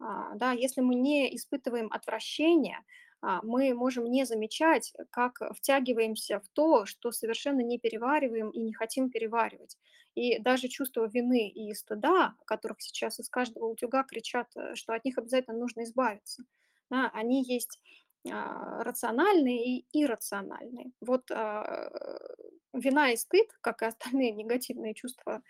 А, да, если мы не испытываем отвращения, а, мы можем не замечать, как втягиваемся в то, что совершенно не перевариваем и не хотим переваривать. И даже чувство вины и стыда, которых сейчас из каждого утюга кричат, э, что от них обязательно нужно избавиться, да, они есть а, рациональные и иррациональные. Вот вина и стыд, как и остальные негативные чувства,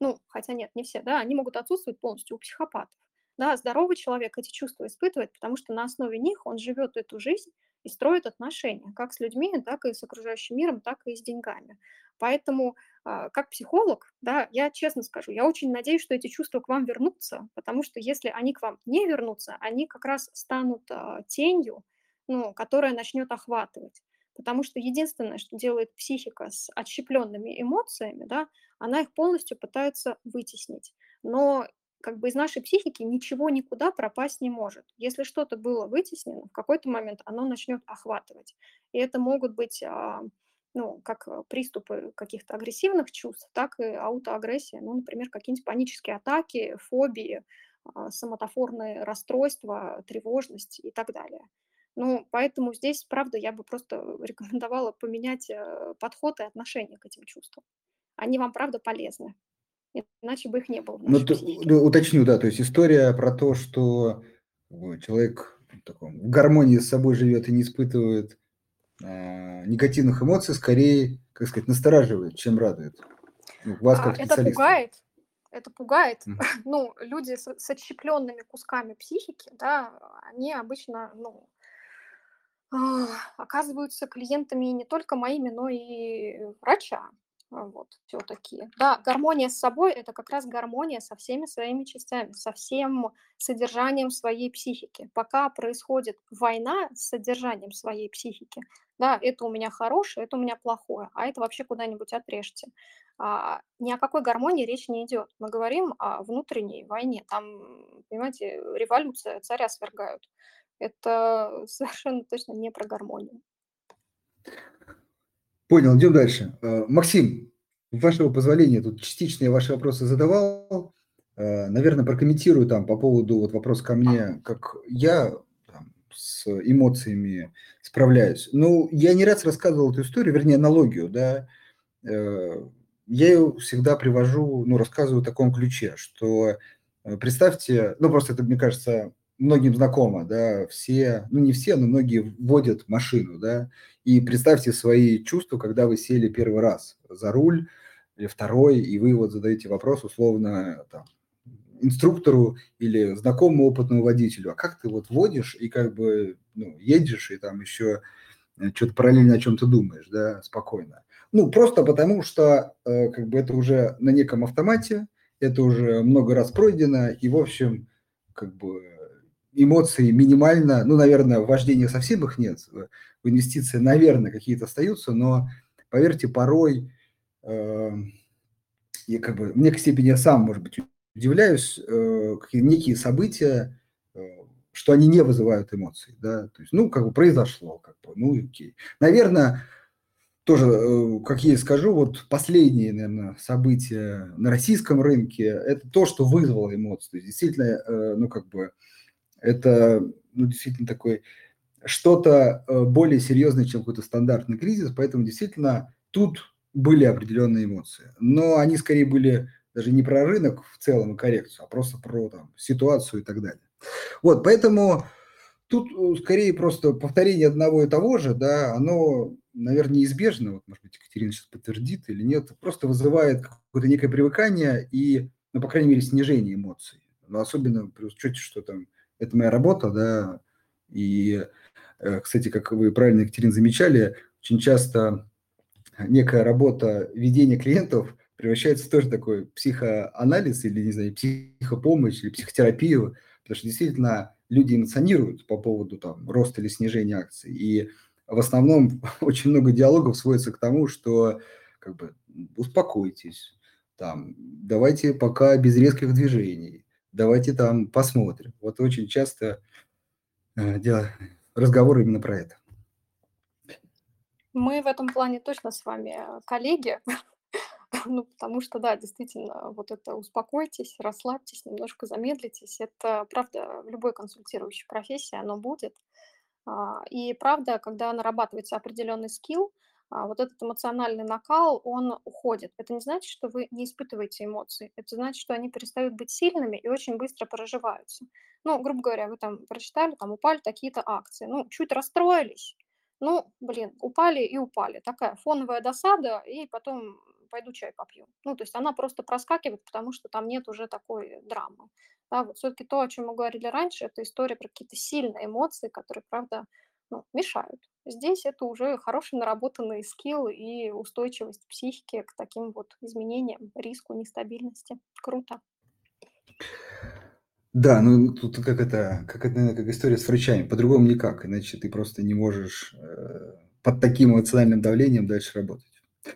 ну, хотя нет, не все, да, они могут отсутствовать полностью у психопатов. Да, здоровый человек эти чувства испытывает, потому что на основе них он живет эту жизнь и строит отношения как с людьми, так и с окружающим миром, так и с деньгами. Поэтому, а, как психолог, да, я честно скажу, я очень надеюсь, что эти чувства к вам вернутся, потому что если они к вам не вернутся, они как раз станут а, тенью, ну, которая начнет охватывать. Потому что единственное, что делает психика с отщепленными эмоциями, да, она их полностью пытается вытеснить. Но как бы из нашей психики ничего никуда пропасть не может. Если что-то было вытеснено, в какой-то момент оно начнет охватывать. И это могут быть а, ну, как приступы каких-то агрессивных чувств, так и аутоагрессия, ну, например, какие-нибудь панические атаки, фобии, а, самотофорные расстройства, тревожность и так далее. Ну, поэтому здесь, правда, я бы просто рекомендовала поменять э, подход и отношение к этим чувствам. Они вам, правда, полезны иначе бы их не было. Ну, то, ну, уточню, да, то есть история про то, что человек в, таком, в гармонии с собой живет и не испытывает э, негативных эмоций, скорее, как сказать, настораживает, чем радует. Ну, вас как а, Это пугает, это пугает. Mm. Ну, люди с, с отщепленными кусками психики, да, они обычно, ну, оказываются клиентами не только моими, но и врача. А, вот, все-таки. Да, гармония с собой – это как раз гармония со всеми своими частями, со всем содержанием своей психики. Пока происходит война с содержанием своей психики, да, это у меня хорошее, это у меня плохое, а это вообще куда-нибудь отрежьте. А, ни о какой гармонии речь не идет. Мы говорим о внутренней войне. Там, понимаете, революция, царя свергают. Это совершенно точно не про гармонию. Понял, идем дальше. Э, Максим, вашего позволения, тут частично я ваши вопросы задавал. Э, наверное, прокомментирую там по поводу вот вопроса ко мне, как я там, с эмоциями справляюсь. Ну, я не раз рассказывал эту историю, вернее, аналогию, да. Э, я ее всегда привожу, ну, рассказываю в таком ключе, что представьте, ну, просто это, мне кажется, многим знакомо, да, все, ну не все, но многие вводят машину, да, и представьте свои чувства, когда вы сели первый раз за руль или второй, и вы вот задаете вопрос условно там, инструктору или знакомому опытному водителю, а как ты вот водишь и как бы ну, едешь и там еще э, что-то параллельно о чем-то думаешь, да, спокойно. Ну, просто потому что э, как бы это уже на неком автомате, это уже много раз пройдено, и, в общем, как бы эмоции минимально, ну, наверное, в вождении совсем их нет, в инвестиции, наверное, какие-то остаются, но, поверьте, порой э, я как бы, мне к степени я сам, может быть, удивляюсь, э, какие некие события, э, что они не вызывают эмоций, да, то есть, ну, как бы произошло, как бы, ну, окей. Наверное, тоже, э, как я и скажу, вот последние, наверное, события на российском рынке, это то, что вызвало эмоции. То есть, действительно, э, ну, как бы, это ну, действительно такой что-то э, более серьезное, чем какой-то стандартный кризис, поэтому действительно тут были определенные эмоции. Но они скорее были даже не про рынок в целом и коррекцию, а просто про там, ситуацию и так далее. Вот, поэтому тут э, скорее просто повторение одного и того же, да, оно, наверное, неизбежно, вот, может быть, Екатерина сейчас подтвердит или нет, просто вызывает какое-то некое привыкание и, ну, по крайней мере, снижение эмоций. Но особенно при учете, что там это моя работа, да, и, э, кстати, как вы правильно, Екатерина, замечали, очень часто некая работа ведения клиентов превращается в тоже такой психоанализ или, не знаю, психопомощь или психотерапию, потому что действительно люди эмоционируют по поводу там роста или снижения акций. И в основном очень много диалогов сводится к тому, что как бы успокойтесь, там, давайте пока без резких движений, давайте там посмотрим. Вот очень часто э, разговор именно про это. Мы в этом плане точно с вами э, коллеги, ну, потому что, да, действительно, вот это успокойтесь, расслабьтесь, немножко замедлитесь. Это, правда, в любой консультирующей профессии оно будет. А, и, правда, когда нарабатывается определенный скилл, вот этот эмоциональный накал, он уходит. Это не значит, что вы не испытываете эмоции. Это значит, что они перестают быть сильными и очень быстро проживаются. Ну, грубо говоря, вы там прочитали, там упали такие-то акции. Ну, чуть расстроились, Ну, блин, упали и упали. Такая фоновая досада, и потом пойду чай попью. Ну, то есть она просто проскакивает, потому что там нет уже такой драмы. Да, вот все-таки то, о чем мы говорили раньше, это история про какие-то сильные эмоции, которые, правда, ну, мешают. Здесь это уже хороший наработанный скилл и устойчивость психики к таким вот изменениям, риску, нестабильности. Круто. Да, ну тут как это, как это, наверное, как история с врачами, по-другому никак, иначе ты просто не можешь э, под таким эмоциональным давлением дальше работать.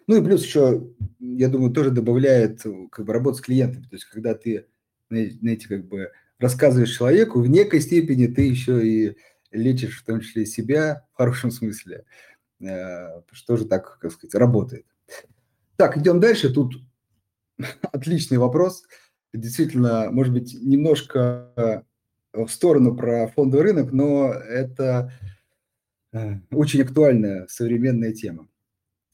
Ну и плюс еще, я думаю, тоже добавляет как бы работу с клиентами, то есть когда ты, знаете, как бы рассказываешь человеку, в некой степени ты еще и лечишь в том числе себя в хорошем смысле, э, что же так, как сказать, работает. Так, идем дальше. Тут отличный вопрос. Действительно, может быть, немножко в сторону про фондовый рынок, но это э, очень актуальная современная тема.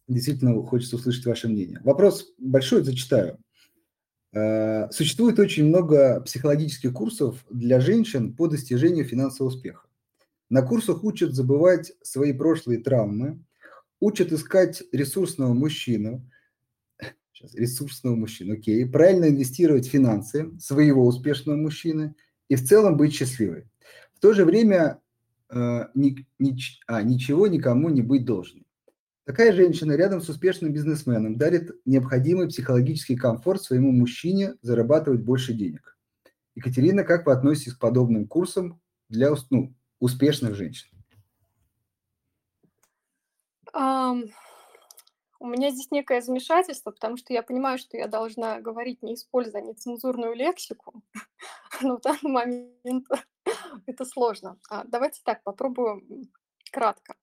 Действительно, хочется услышать ваше мнение. Вопрос большой, зачитаю. Э, существует очень много психологических курсов для женщин по достижению финансового успеха. На курсах учат забывать свои прошлые травмы, учат искать ресурсного мужчину, сейчас, ресурсного мужчину, окей, правильно инвестировать финансы своего успешного мужчины и в целом быть счастливой. В то же время э, ни, ни, а, ничего никому не быть должным. Такая женщина рядом с успешным бизнесменом дарит необходимый психологический комфорт своему мужчине зарабатывать больше денег. Екатерина, как вы относитесь к подобным курсам для ну, успешных женщин? Um, у меня здесь некое замешательство, потому что я понимаю, что я должна говорить, не используя нецензурную лексику, но в данный момент это сложно. А, давайте так, попробую кратко.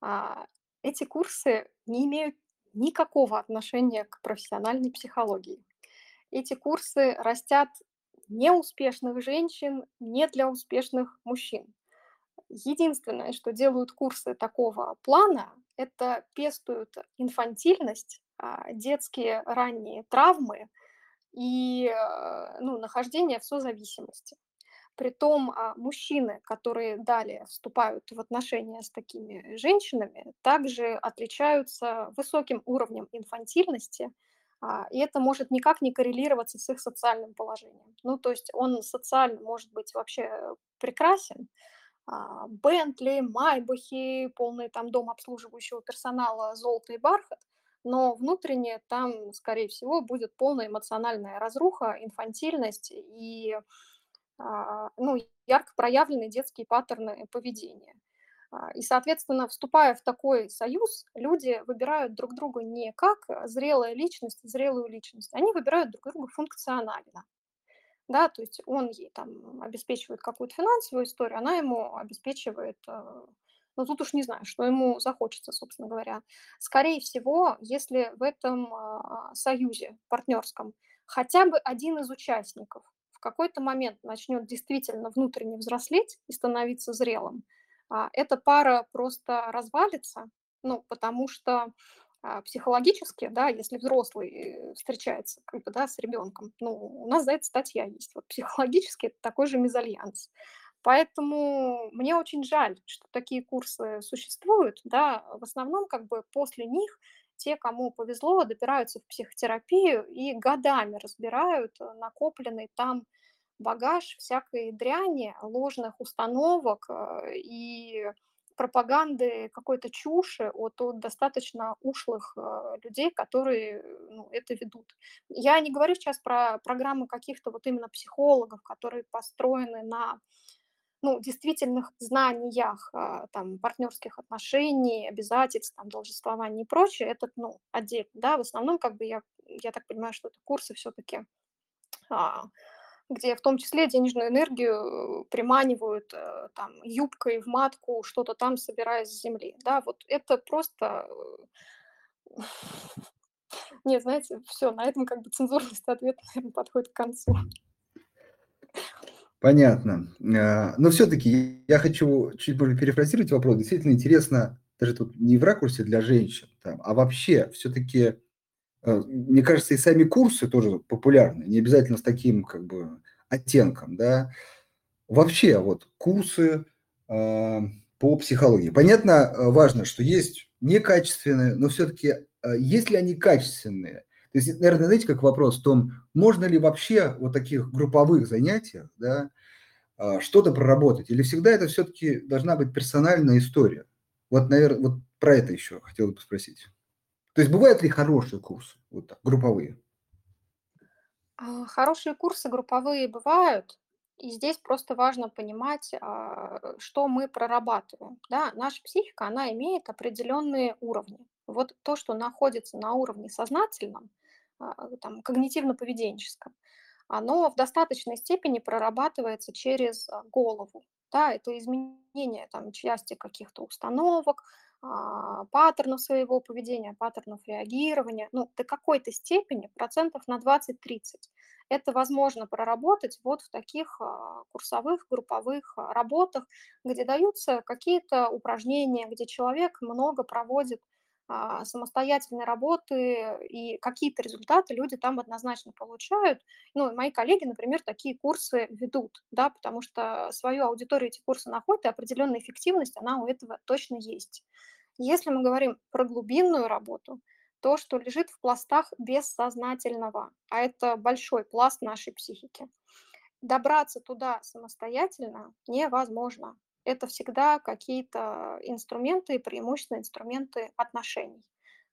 А, эти курсы не имеют никакого отношения к профессиональной психологии. Эти курсы растят неуспешных женщин не для успешных мужчин. Единственное, что делают курсы такого плана, это пестуют инфантильность, а, детские ранние травмы и э, ну, нахождение в созависимости. Притом а, мужчины, которые далее вступают в отношения с такими женщинами, также отличаются высоким уровнем инфантильности, а, и это может никак не коррелироваться с их социальным положением. Ну, то есть он социально может быть вообще прекрасен, а, Бентли, Майбахи, полный там дом обслуживающего персонала, золото и бархат, но внутренне там, скорее всего, будет полная эмоциональная разруха, инфантильность и а, ну, ярко проявленные детские паттерны поведения. А, и, соответственно, вступая в такой союз, люди выбирают друг друга не как зрелая личность, зрелую личность, они выбирают друг друга функционально да, то есть он ей там обеспечивает какую-то финансовую историю, она ему обеспечивает, э, ну тут уж не знаю, что ему захочется, собственно говоря. Скорее всего, если в этом а, союзе партнерском хотя бы один из участников в какой-то момент начнет действительно внутренне взрослеть и становиться зрелым, а, эта пара просто развалится, ну, потому что психологически, да, если взрослый э, встречается как бы, да, с ребенком, ну, у нас за это статья есть. Вот психологически это такой же мезальянс. Поэтому мне очень жаль, что такие курсы существуют, да, в основном как бы после них те, кому повезло, добираются в психотерапию и годами разбирают э, накопленный там багаж всякой дряни, ложных установок э, и пропаганды какой-то чуши от, от достаточно ушлых э, людей, которые ну, это ведут. Я не говорю сейчас про программы каких-то вот именно психологов, которые построены на ну, действительных знаниях э, там, партнерских отношений, обязательств, там, должествования и прочее, это ну, отдельно. Да? В основном, как бы я, я так понимаю, что это курсы все-таки а, где в том числе денежную энергию приманивают э, там юбкой в матку, что-то там собирая с земли. Да, вот это просто... Э, Нет, знаете, все, на этом как бы цензурность наверное, подходит к концу. Понятно. А, но все-таки я хочу чуть более перефразировать вопрос. Действительно интересно, даже тут не в ракурсе для женщин, там, а вообще все-таки Э, мне кажется, и сами курсы тоже популярны, не обязательно с таким как бы оттенком, да. Вообще вот курсы, э, по психологии. Понятно, э, важно, что есть некачественные, но все-таки э, есть ли они качественные? То есть, наверное, знаете, как вопрос в том, можно ли вообще вот таких групповых занятиях да, а, что-то проработать? Или всегда это все-таки должна быть персональная история? Вот, наверное, вот про это еще хотел бы спросить. То есть бывают ли хорошие курсы, вот так, групповые? А, хорошие курсы групповые бывают, и здесь просто важно понимать, а, что мы прорабатываем. Да? Наша психика, она имеет определенные уровни. Вот то, что находится на уровне сознательном, а, там, когнитивно-поведенческом, оно в достаточной степени прорабатывается через голову. Да, это изменение там, части каких-то установок, паттернов своего поведения, паттернов реагирования, ну, до какой-то степени, процентов на 20-30. Это возможно проработать вот в таких а, курсовых, групповых а, работах, где даются какие-то упражнения, где человек много проводит а, самостоятельной работы, и какие-то результаты люди там однозначно получают. Ну, мои коллеги, например, такие курсы ведут, да, потому что свою аудиторию эти курсы находят, и определенная эффективность, она у этого точно есть. Если мы говорим про глубинную работу, то, что лежит в пластах бессознательного, а это большой пласт нашей психики, добраться туда самостоятельно невозможно это всегда какие-то инструменты, преимущественно инструменты отношений.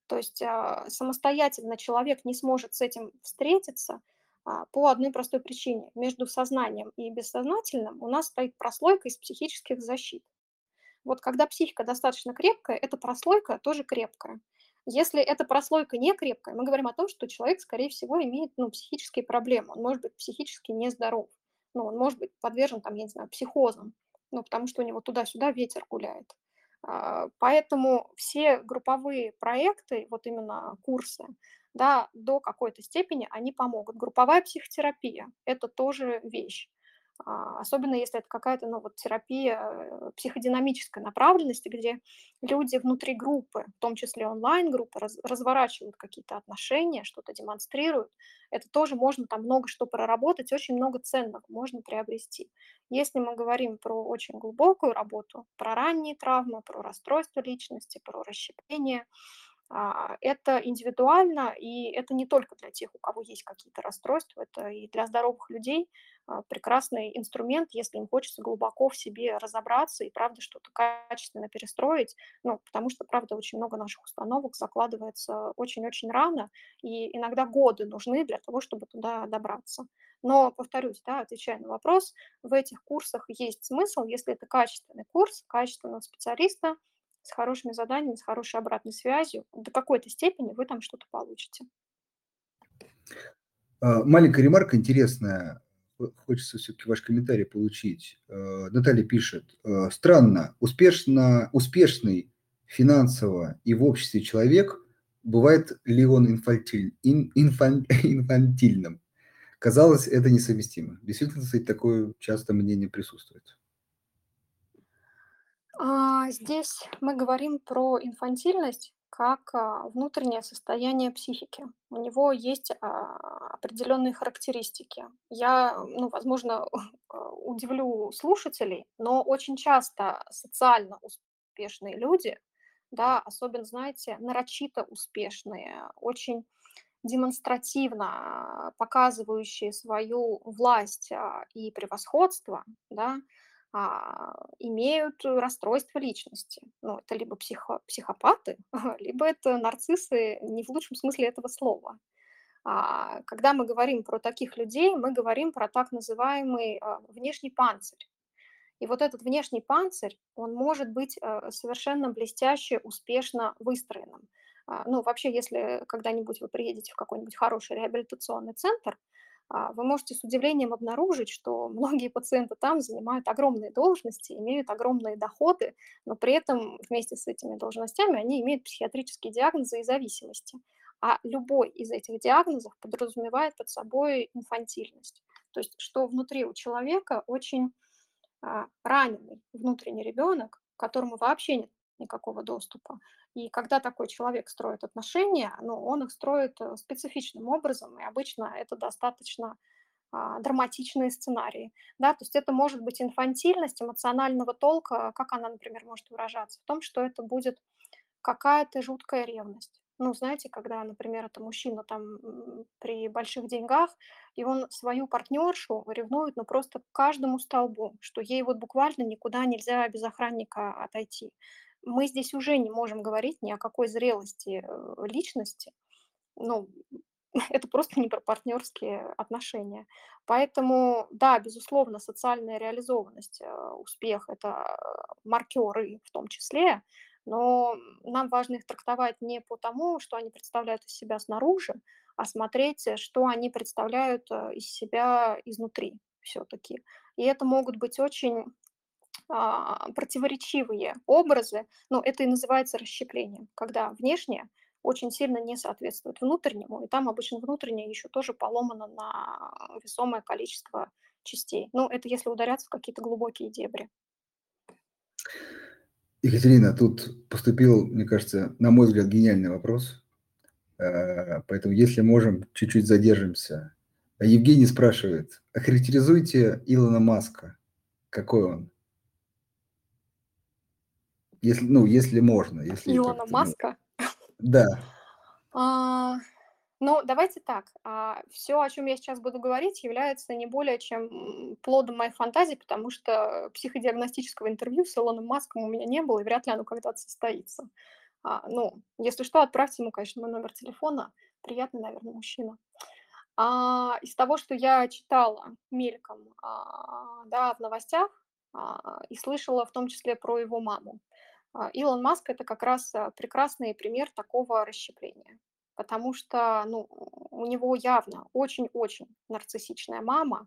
То есть а, самостоятельно человек не сможет с этим встретиться а, по одной простой причине. Между сознанием и бессознательным у нас стоит прослойка из психических защит. Вот когда психика достаточно крепкая, эта прослойка тоже крепкая. Если эта прослойка не крепкая, мы говорим о том, что человек, скорее всего, имеет ну, психические проблемы, он может быть психически нездоров, ну, он может быть подвержен, там, я не знаю, психозам, ну, потому что у него туда-сюда ветер гуляет. А, поэтому все групповые проекты, вот именно курсы, да, до какой-то степени они помогут. Групповая психотерапия – это тоже вещь. А, особенно если это какая-то ну, вот, терапия э, психодинамической направленности, где люди внутри группы, в том числе онлайн-группы, раз, разворачивают какие-то отношения, что-то демонстрируют. Это тоже можно там много что проработать, очень много ценного можно приобрести. Если мы говорим про очень глубокую работу, про ранние травмы, про расстройство личности, про расщепление, это индивидуально, и это не только для тех, у кого есть какие-то расстройства, это и для здоровых людей а, прекрасный инструмент, если им хочется глубоко в себе разобраться и, правда, что-то качественно перестроить, ну, потому что, правда, очень много наших установок закладывается очень-очень рано, и иногда годы нужны для того, чтобы туда добраться. Но, повторюсь, да, отвечая на вопрос, в этих курсах есть смысл, если это качественный курс, качественного специалиста, с хорошими заданиями, с хорошей обратной связью, до какой-то степени вы там что-то получите. А, маленькая ремарка интересная. Хочется все-таки ваш комментарий получить. А, Наталья пишет. «А, странно, успешно, успешный финансово и в обществе человек, бывает ли он инфантиль, ин, инфан, инфантильным? Казалось, это несовместимо. Действительно, кстати, такое часто мнение присутствует. А, здесь мы говорим про инфантильность как а, внутреннее состояние психики. У него есть а, определенные характеристики. Я, ну, возможно, удивлю слушателей, но очень часто социально успешные люди, да, особенно, знаете, нарочито успешные, очень демонстративно показывающие свою власть и превосходство, да, а, имеют расстройство личности. Ну, это либо психо, психопаты, либо это нарциссы не в лучшем смысле этого слова. А, когда мы говорим про таких людей, мы говорим про так называемый а, внешний панцирь. И вот этот внешний панцирь, он может быть а, совершенно блестяще, успешно выстроенным. А, ну, вообще, если когда-нибудь вы приедете в какой-нибудь хороший реабилитационный центр, вы можете с удивлением обнаружить, что многие пациенты там занимают огромные должности, имеют огромные доходы, но при этом вместе с этими должностями они имеют психиатрические диагнозы и зависимости. А любой из этих диагнозов подразумевает под собой инфантильность. То есть что внутри у человека очень а, раненый внутренний ребенок, которому вообще нет никакого доступа. И когда такой человек строит отношения, ну, он их строит э, специфичным образом, и обычно это достаточно а, драматичные сценарии, да, то есть это может быть инфантильность эмоционального толка, как она, например, может выражаться, в том, что это будет какая-то жуткая ревность. Ну, знаете, когда, например, это мужчина там при больших деньгах, и он свою партнершу ревнует, ну, просто к каждому столбу, что ей вот буквально никуда нельзя без охранника отойти. Мы здесь уже не можем говорить ни о какой зрелости э, личности. Ну, это просто не про партнерские отношения. Поэтому, да, безусловно, социальная реализованность, э, успех– это маркеры в том числе, но нам важно их трактовать не по тому, что они представляют из себя снаружи, а смотреть, э, что они представляют э, из себя изнутри все-таки. И это могут быть очень а, противоречивые образы, но это и называется расщеплением, когда внешнее очень сильно не соответствует внутреннему, и там обычно внутреннее еще тоже поломано на весомое количество частей. Ну, это если ударяться в какие-то глубокие дебри. Екатерина, тут поступил, мне кажется, на мой взгляд, гениальный вопрос. Э, поэтому, если можем, чуть-чуть задержимся. Евгений спрашивает, охарактеризуйте Илона Маска. Какой он? Если, ну, если можно. Если Илона ну, Маска? Да. А, ну, давайте так. А, все, о чем я сейчас буду говорить, является не более чем плодом моей фантазии, потому что психодиагностического интервью с Илоном Маском у меня не было, и вряд ли оно когда-то состоится. А, ну, если что, отправьте ему, конечно, мой номер телефона. Приятный, наверное, мужчина. А, из того, что я читала мельком а, да, в новостях а, и слышала в том числе про его маму, Илон Маск это как раз а, прекрасный пример такого расщепления потому что ну, у него явно очень-очень нарциссичная мама,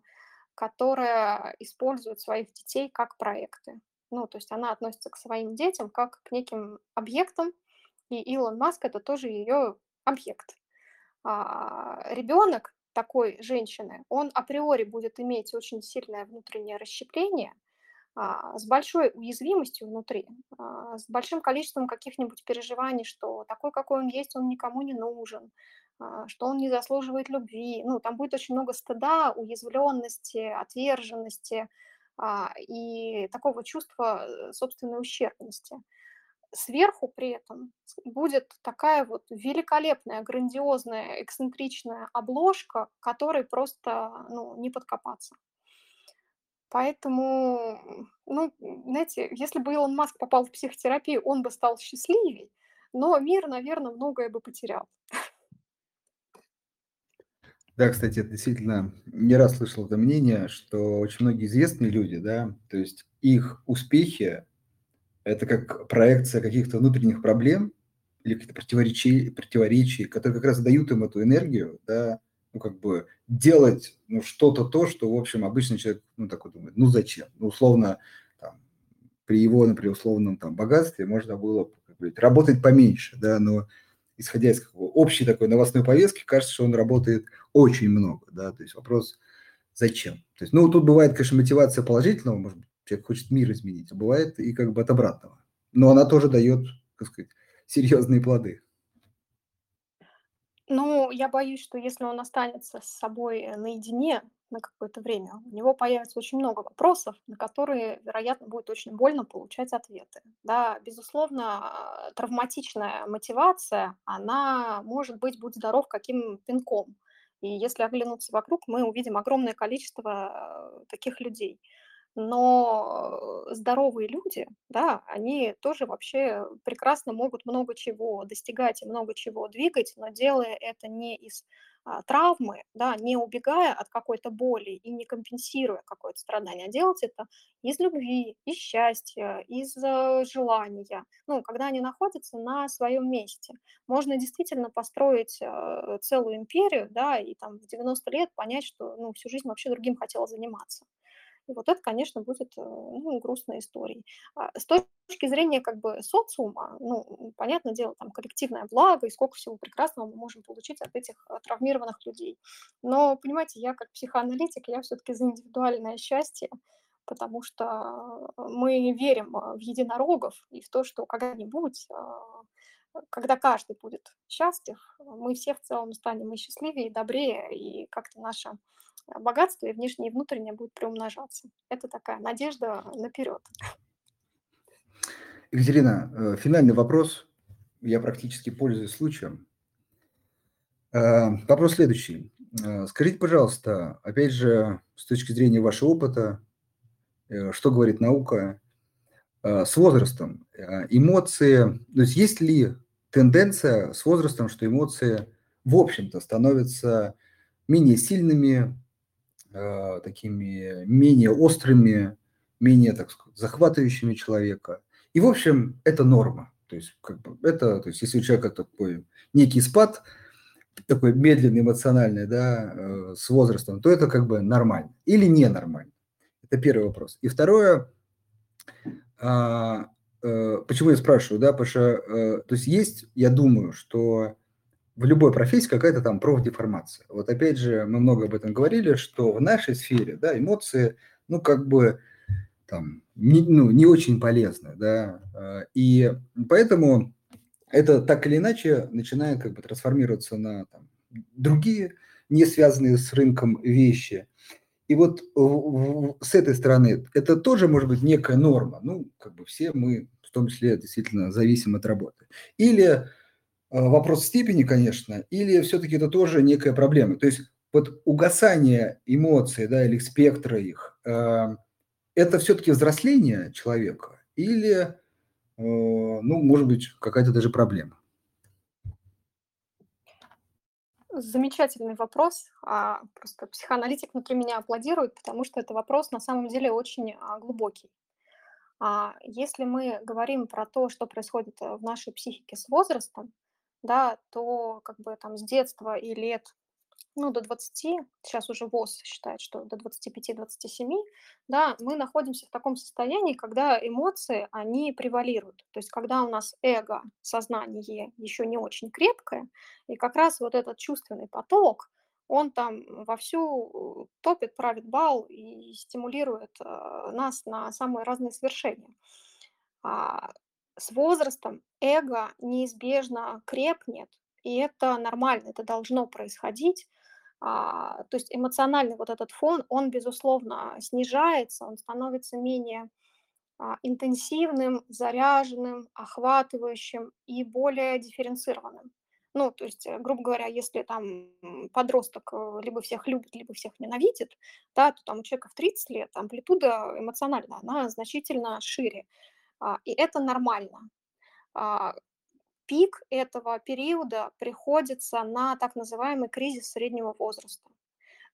которая использует своих детей как проекты. Ну, то есть она относится к своим детям как к неким объектам, и Илон Маск это тоже ее объект. А, ребенок такой женщины, он априори будет иметь очень сильное внутреннее расщепление, а, с большой уязвимостью внутри, а, с большим количеством каких-нибудь переживаний, что такой, какой он есть, он никому не нужен, а, что он не заслуживает любви. Ну, там будет очень много стыда, уязвленности, отверженности и такого чувства э, собственной ущербности. Сверху при этом будет такая вот великолепная, грандиозная, эксцентричная обложка, которой просто ну, не подкопаться. Поэтому, ну, знаете, если бы Илон Маск попал в психотерапию, он бы стал счастливее, но мир, наверное, многое бы потерял. Да, кстати, это действительно не раз слышал это мнение, что очень многие известные люди, да, то есть их успехи – это как проекция каких-то внутренних проблем или каких-то противоречий, противоречий, которые как раз дают им эту энергию, да, ну, как бы делать ну, что-то то, что, в общем, обычный человек, ну, такой думает, ну, зачем? Ну, условно, там, при его, например, условном там богатстве можно было как бы, работать поменьше, да, но исходя из как бы, общей такой новостной повестки, кажется, что он работает очень много, да, то есть вопрос, зачем? То есть, ну, тут бывает, конечно, мотивация положительного, может быть, человек хочет мир изменить, а бывает и как бы от обратного. Но она тоже дает, так сказать, серьезные плоды. Ну, я боюсь, что если он останется с собой наедине на какое-то время, у него появится очень много вопросов, на которые, вероятно, будет очень больно получать ответы. Да, безусловно, травматичная мотивация, она может быть, будь здоров, каким пинком. И если оглянуться вокруг, мы увидим огромное количество э, таких людей но здоровые люди, да, они тоже вообще прекрасно могут много чего достигать и много чего двигать, но делая это не из а, травмы, да, не убегая от какой-то боли и не компенсируя какое-то страдание, а делать это из любви, из счастья, из э, желания, ну, когда они находятся на своем месте. Можно действительно построить э, целую империю, да, и там в 90 лет понять, что, ну, всю жизнь вообще другим хотела заниматься. И вот это, конечно, будет э, ну, грустной историей. А с точки зрения как бы социума, ну, понятное дело, там коллективное благо и сколько всего прекрасного мы можем получить от этих э, травмированных людей. Но, понимаете, я как психоаналитик, я все-таки за индивидуальное счастье, потому что мы верим э, в единорогов и в то, что когда-нибудь когда каждый будет счастлив, мы все в целом станем и счастливее, и добрее, и как-то наше богатство и внешнее, и внутреннее будет приумножаться. Это такая надежда наперед. Екатерина, э, финальный вопрос. Я практически пользуюсь случаем. Э, вопрос следующий. Э, скажите, пожалуйста, опять же, с точки зрения вашего опыта, что говорит наука, с возрастом эмоции, то есть есть ли тенденция с возрастом, что эмоции, в общем-то, становятся менее сильными, такими менее острыми, менее, так сказать, захватывающими человека – и, в общем, это норма. То есть, как бы, это, то есть, если у человека такой некий спад, такой медленный, эмоциональный, да, э, с возрастом, то это как бы нормально или ненормально. Это первый вопрос. И второе, а, э, почему я спрашиваю, да, потому что, э, то есть есть, я думаю, что в любой профессии какая-то там профдеформация. Вот опять же, мы много об этом говорили, что в нашей сфере, да, эмоции, ну, как бы там, не, ну, не очень полезны, да, а, и поэтому это так или иначе начинает как бы трансформироваться на там, другие, не связанные с рынком вещи. И вот с этой стороны это тоже может быть некая норма. Ну, как бы все мы, том числе, действительно зависим от работы. Или а, вопрос степени, конечно, или все-таки это тоже некая проблема. То есть вот угасание эмоций, да, или спектра их, а, это все-таки взросление человека или, э, ну, может быть, какая-то даже проблема? Замечательный вопрос. А, просто психоаналитик внутри меня аплодирует, потому что это вопрос на самом деле очень а, глубокий. А, если мы говорим про то, что происходит э, в нашей психике с возрастом, да, то как бы там с детства и лет ну, до 20, сейчас уже ВОЗ считает, что до 25-27, да, мы находимся в таком состоянии, когда эмоции, они превалируют. То есть когда у нас эго, сознание еще не очень крепкое, и как раз вот этот чувственный поток, он там вовсю топит, правит бал и стимулирует э, нас на самые разные свершения. А с возрастом эго неизбежно крепнет, и это нормально, это должно происходить, а, то есть эмоциональный вот этот фон, он, безусловно, снижается, он становится менее а, интенсивным, заряженным, охватывающим и более дифференцированным. Ну, то есть, э, грубо говоря, если там подросток э, либо всех любит, либо всех ненавидит, да, то там у человека в 30 лет амплитуда эмоциональная, она значительно шире. А, и это нормально пик этого периода приходится на так называемый кризис среднего возраста,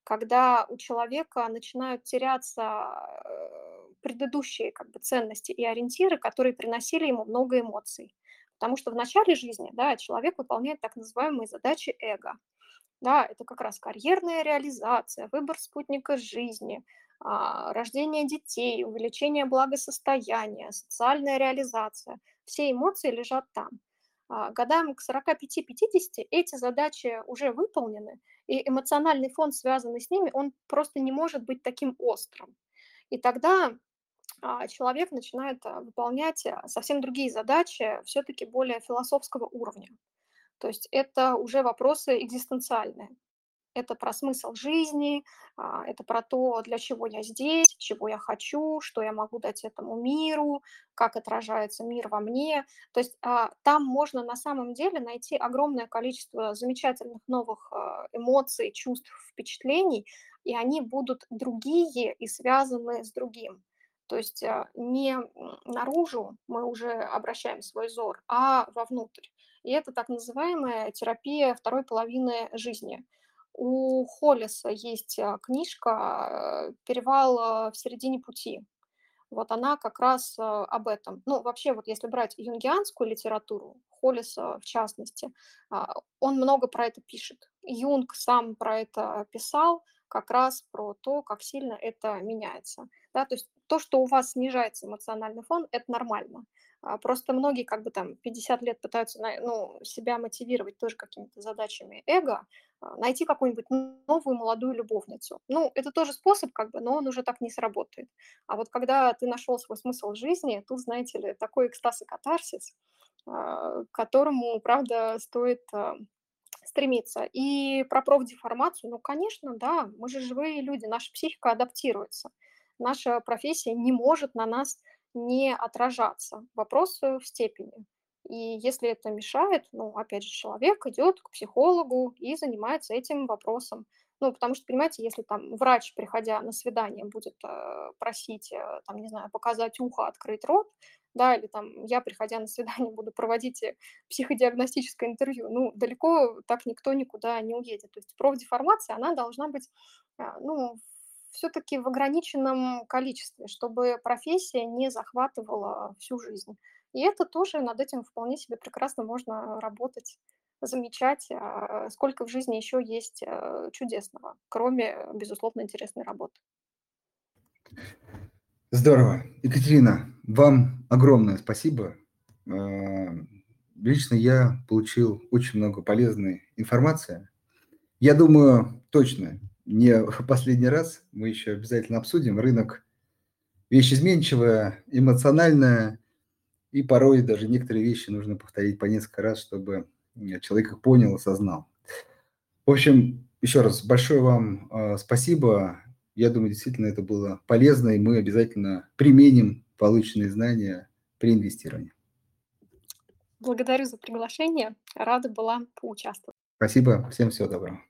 когда у человека начинают теряться э, предыдущие как бы, ценности и ориентиры, которые приносили ему много эмоций. Потому что в начале жизни да, человек выполняет так называемые задачи эго. Да, это как раз карьерная реализация, выбор спутника жизни, а, рождение детей, увеличение благосостояния, социальная реализация. Все эмоции лежат там. А, годам к 45-50 эти задачи уже выполнены, и эмоциональный фон, связанный с ними, он просто не может быть таким острым. И тогда человек начинает а, выполнять совсем другие задачи, все-таки более философского уровня. То есть это уже вопросы экзистенциальные это про смысл жизни, а, это про то, для чего я здесь, чего я хочу, что я могу дать этому миру, как отражается мир во мне. То есть а, там можно на самом деле найти огромное количество замечательных новых а, эмоций, чувств, впечатлений, и они будут другие и связаны с другим. То есть не наружу мы уже обращаем свой взор, а вовнутрь. И это так называемая терапия второй половины жизни – у Холлиса есть а, книжка «Перевал а, в середине пути». Вот она как раз об этом. Ну, вообще, вот если брать юнгианскую литературу, Холлиса в частности, он много про это пишет. Юнг сам про это писал, как раз про то, как сильно это меняется. Да? То есть то, что у вас снижается эмоциональный фон, это нормально. Просто многие как бы там 50 лет пытаются ну, себя мотивировать тоже какими-то задачами эго, а, найти какую-нибудь новую молодую любовницу. Ну, это тоже способ, как бы, но он уже так не сработает. А вот когда ты нашел свой смысл жизни, тут, знаете ли, такой экстаз и катарсис, а, к которому, правда, стоит а, стремиться. И про профдеформацию, ну, конечно, да, мы же живые люди, наша психика адаптируется. Наша профессия не может на нас не отражаться. Вопрос э, в степени. И если это мешает, ну, опять же, человек идет к психологу и занимается этим вопросом. Ну, потому что, понимаете, если там врач, приходя на свидание, будет э, просить, э, там, не знаю, показать ухо, открыть рот, да, или там я, приходя на свидание, буду проводить э, психодиагностическое интервью, ну, далеко так никто никуда не уедет. То есть профдеформация, она должна быть, ну, все-таки в ограниченном количестве, чтобы профессия не захватывала всю жизнь. И это тоже над этим вполне себе прекрасно можно работать, замечать, а, сколько в жизни еще есть э, чудесного, кроме, безусловно, интересной работы. Здорово. Екатерина, вам огромное спасибо. Э, лично я получил очень много полезной информации. Я думаю, точно, не последний раз мы еще обязательно обсудим. Рынок – вещь изменчивая, эмоциональная, и порой даже некоторые вещи нужно повторить по несколько раз, чтобы э, человек их понял, осознал. В общем, еще раз большое вам э, спасибо. Я думаю, действительно это было полезно, и мы обязательно применим полученные знания при инвестировании. Благодарю за приглашение. Рада была поучаствовать. Спасибо. Всем всего доброго.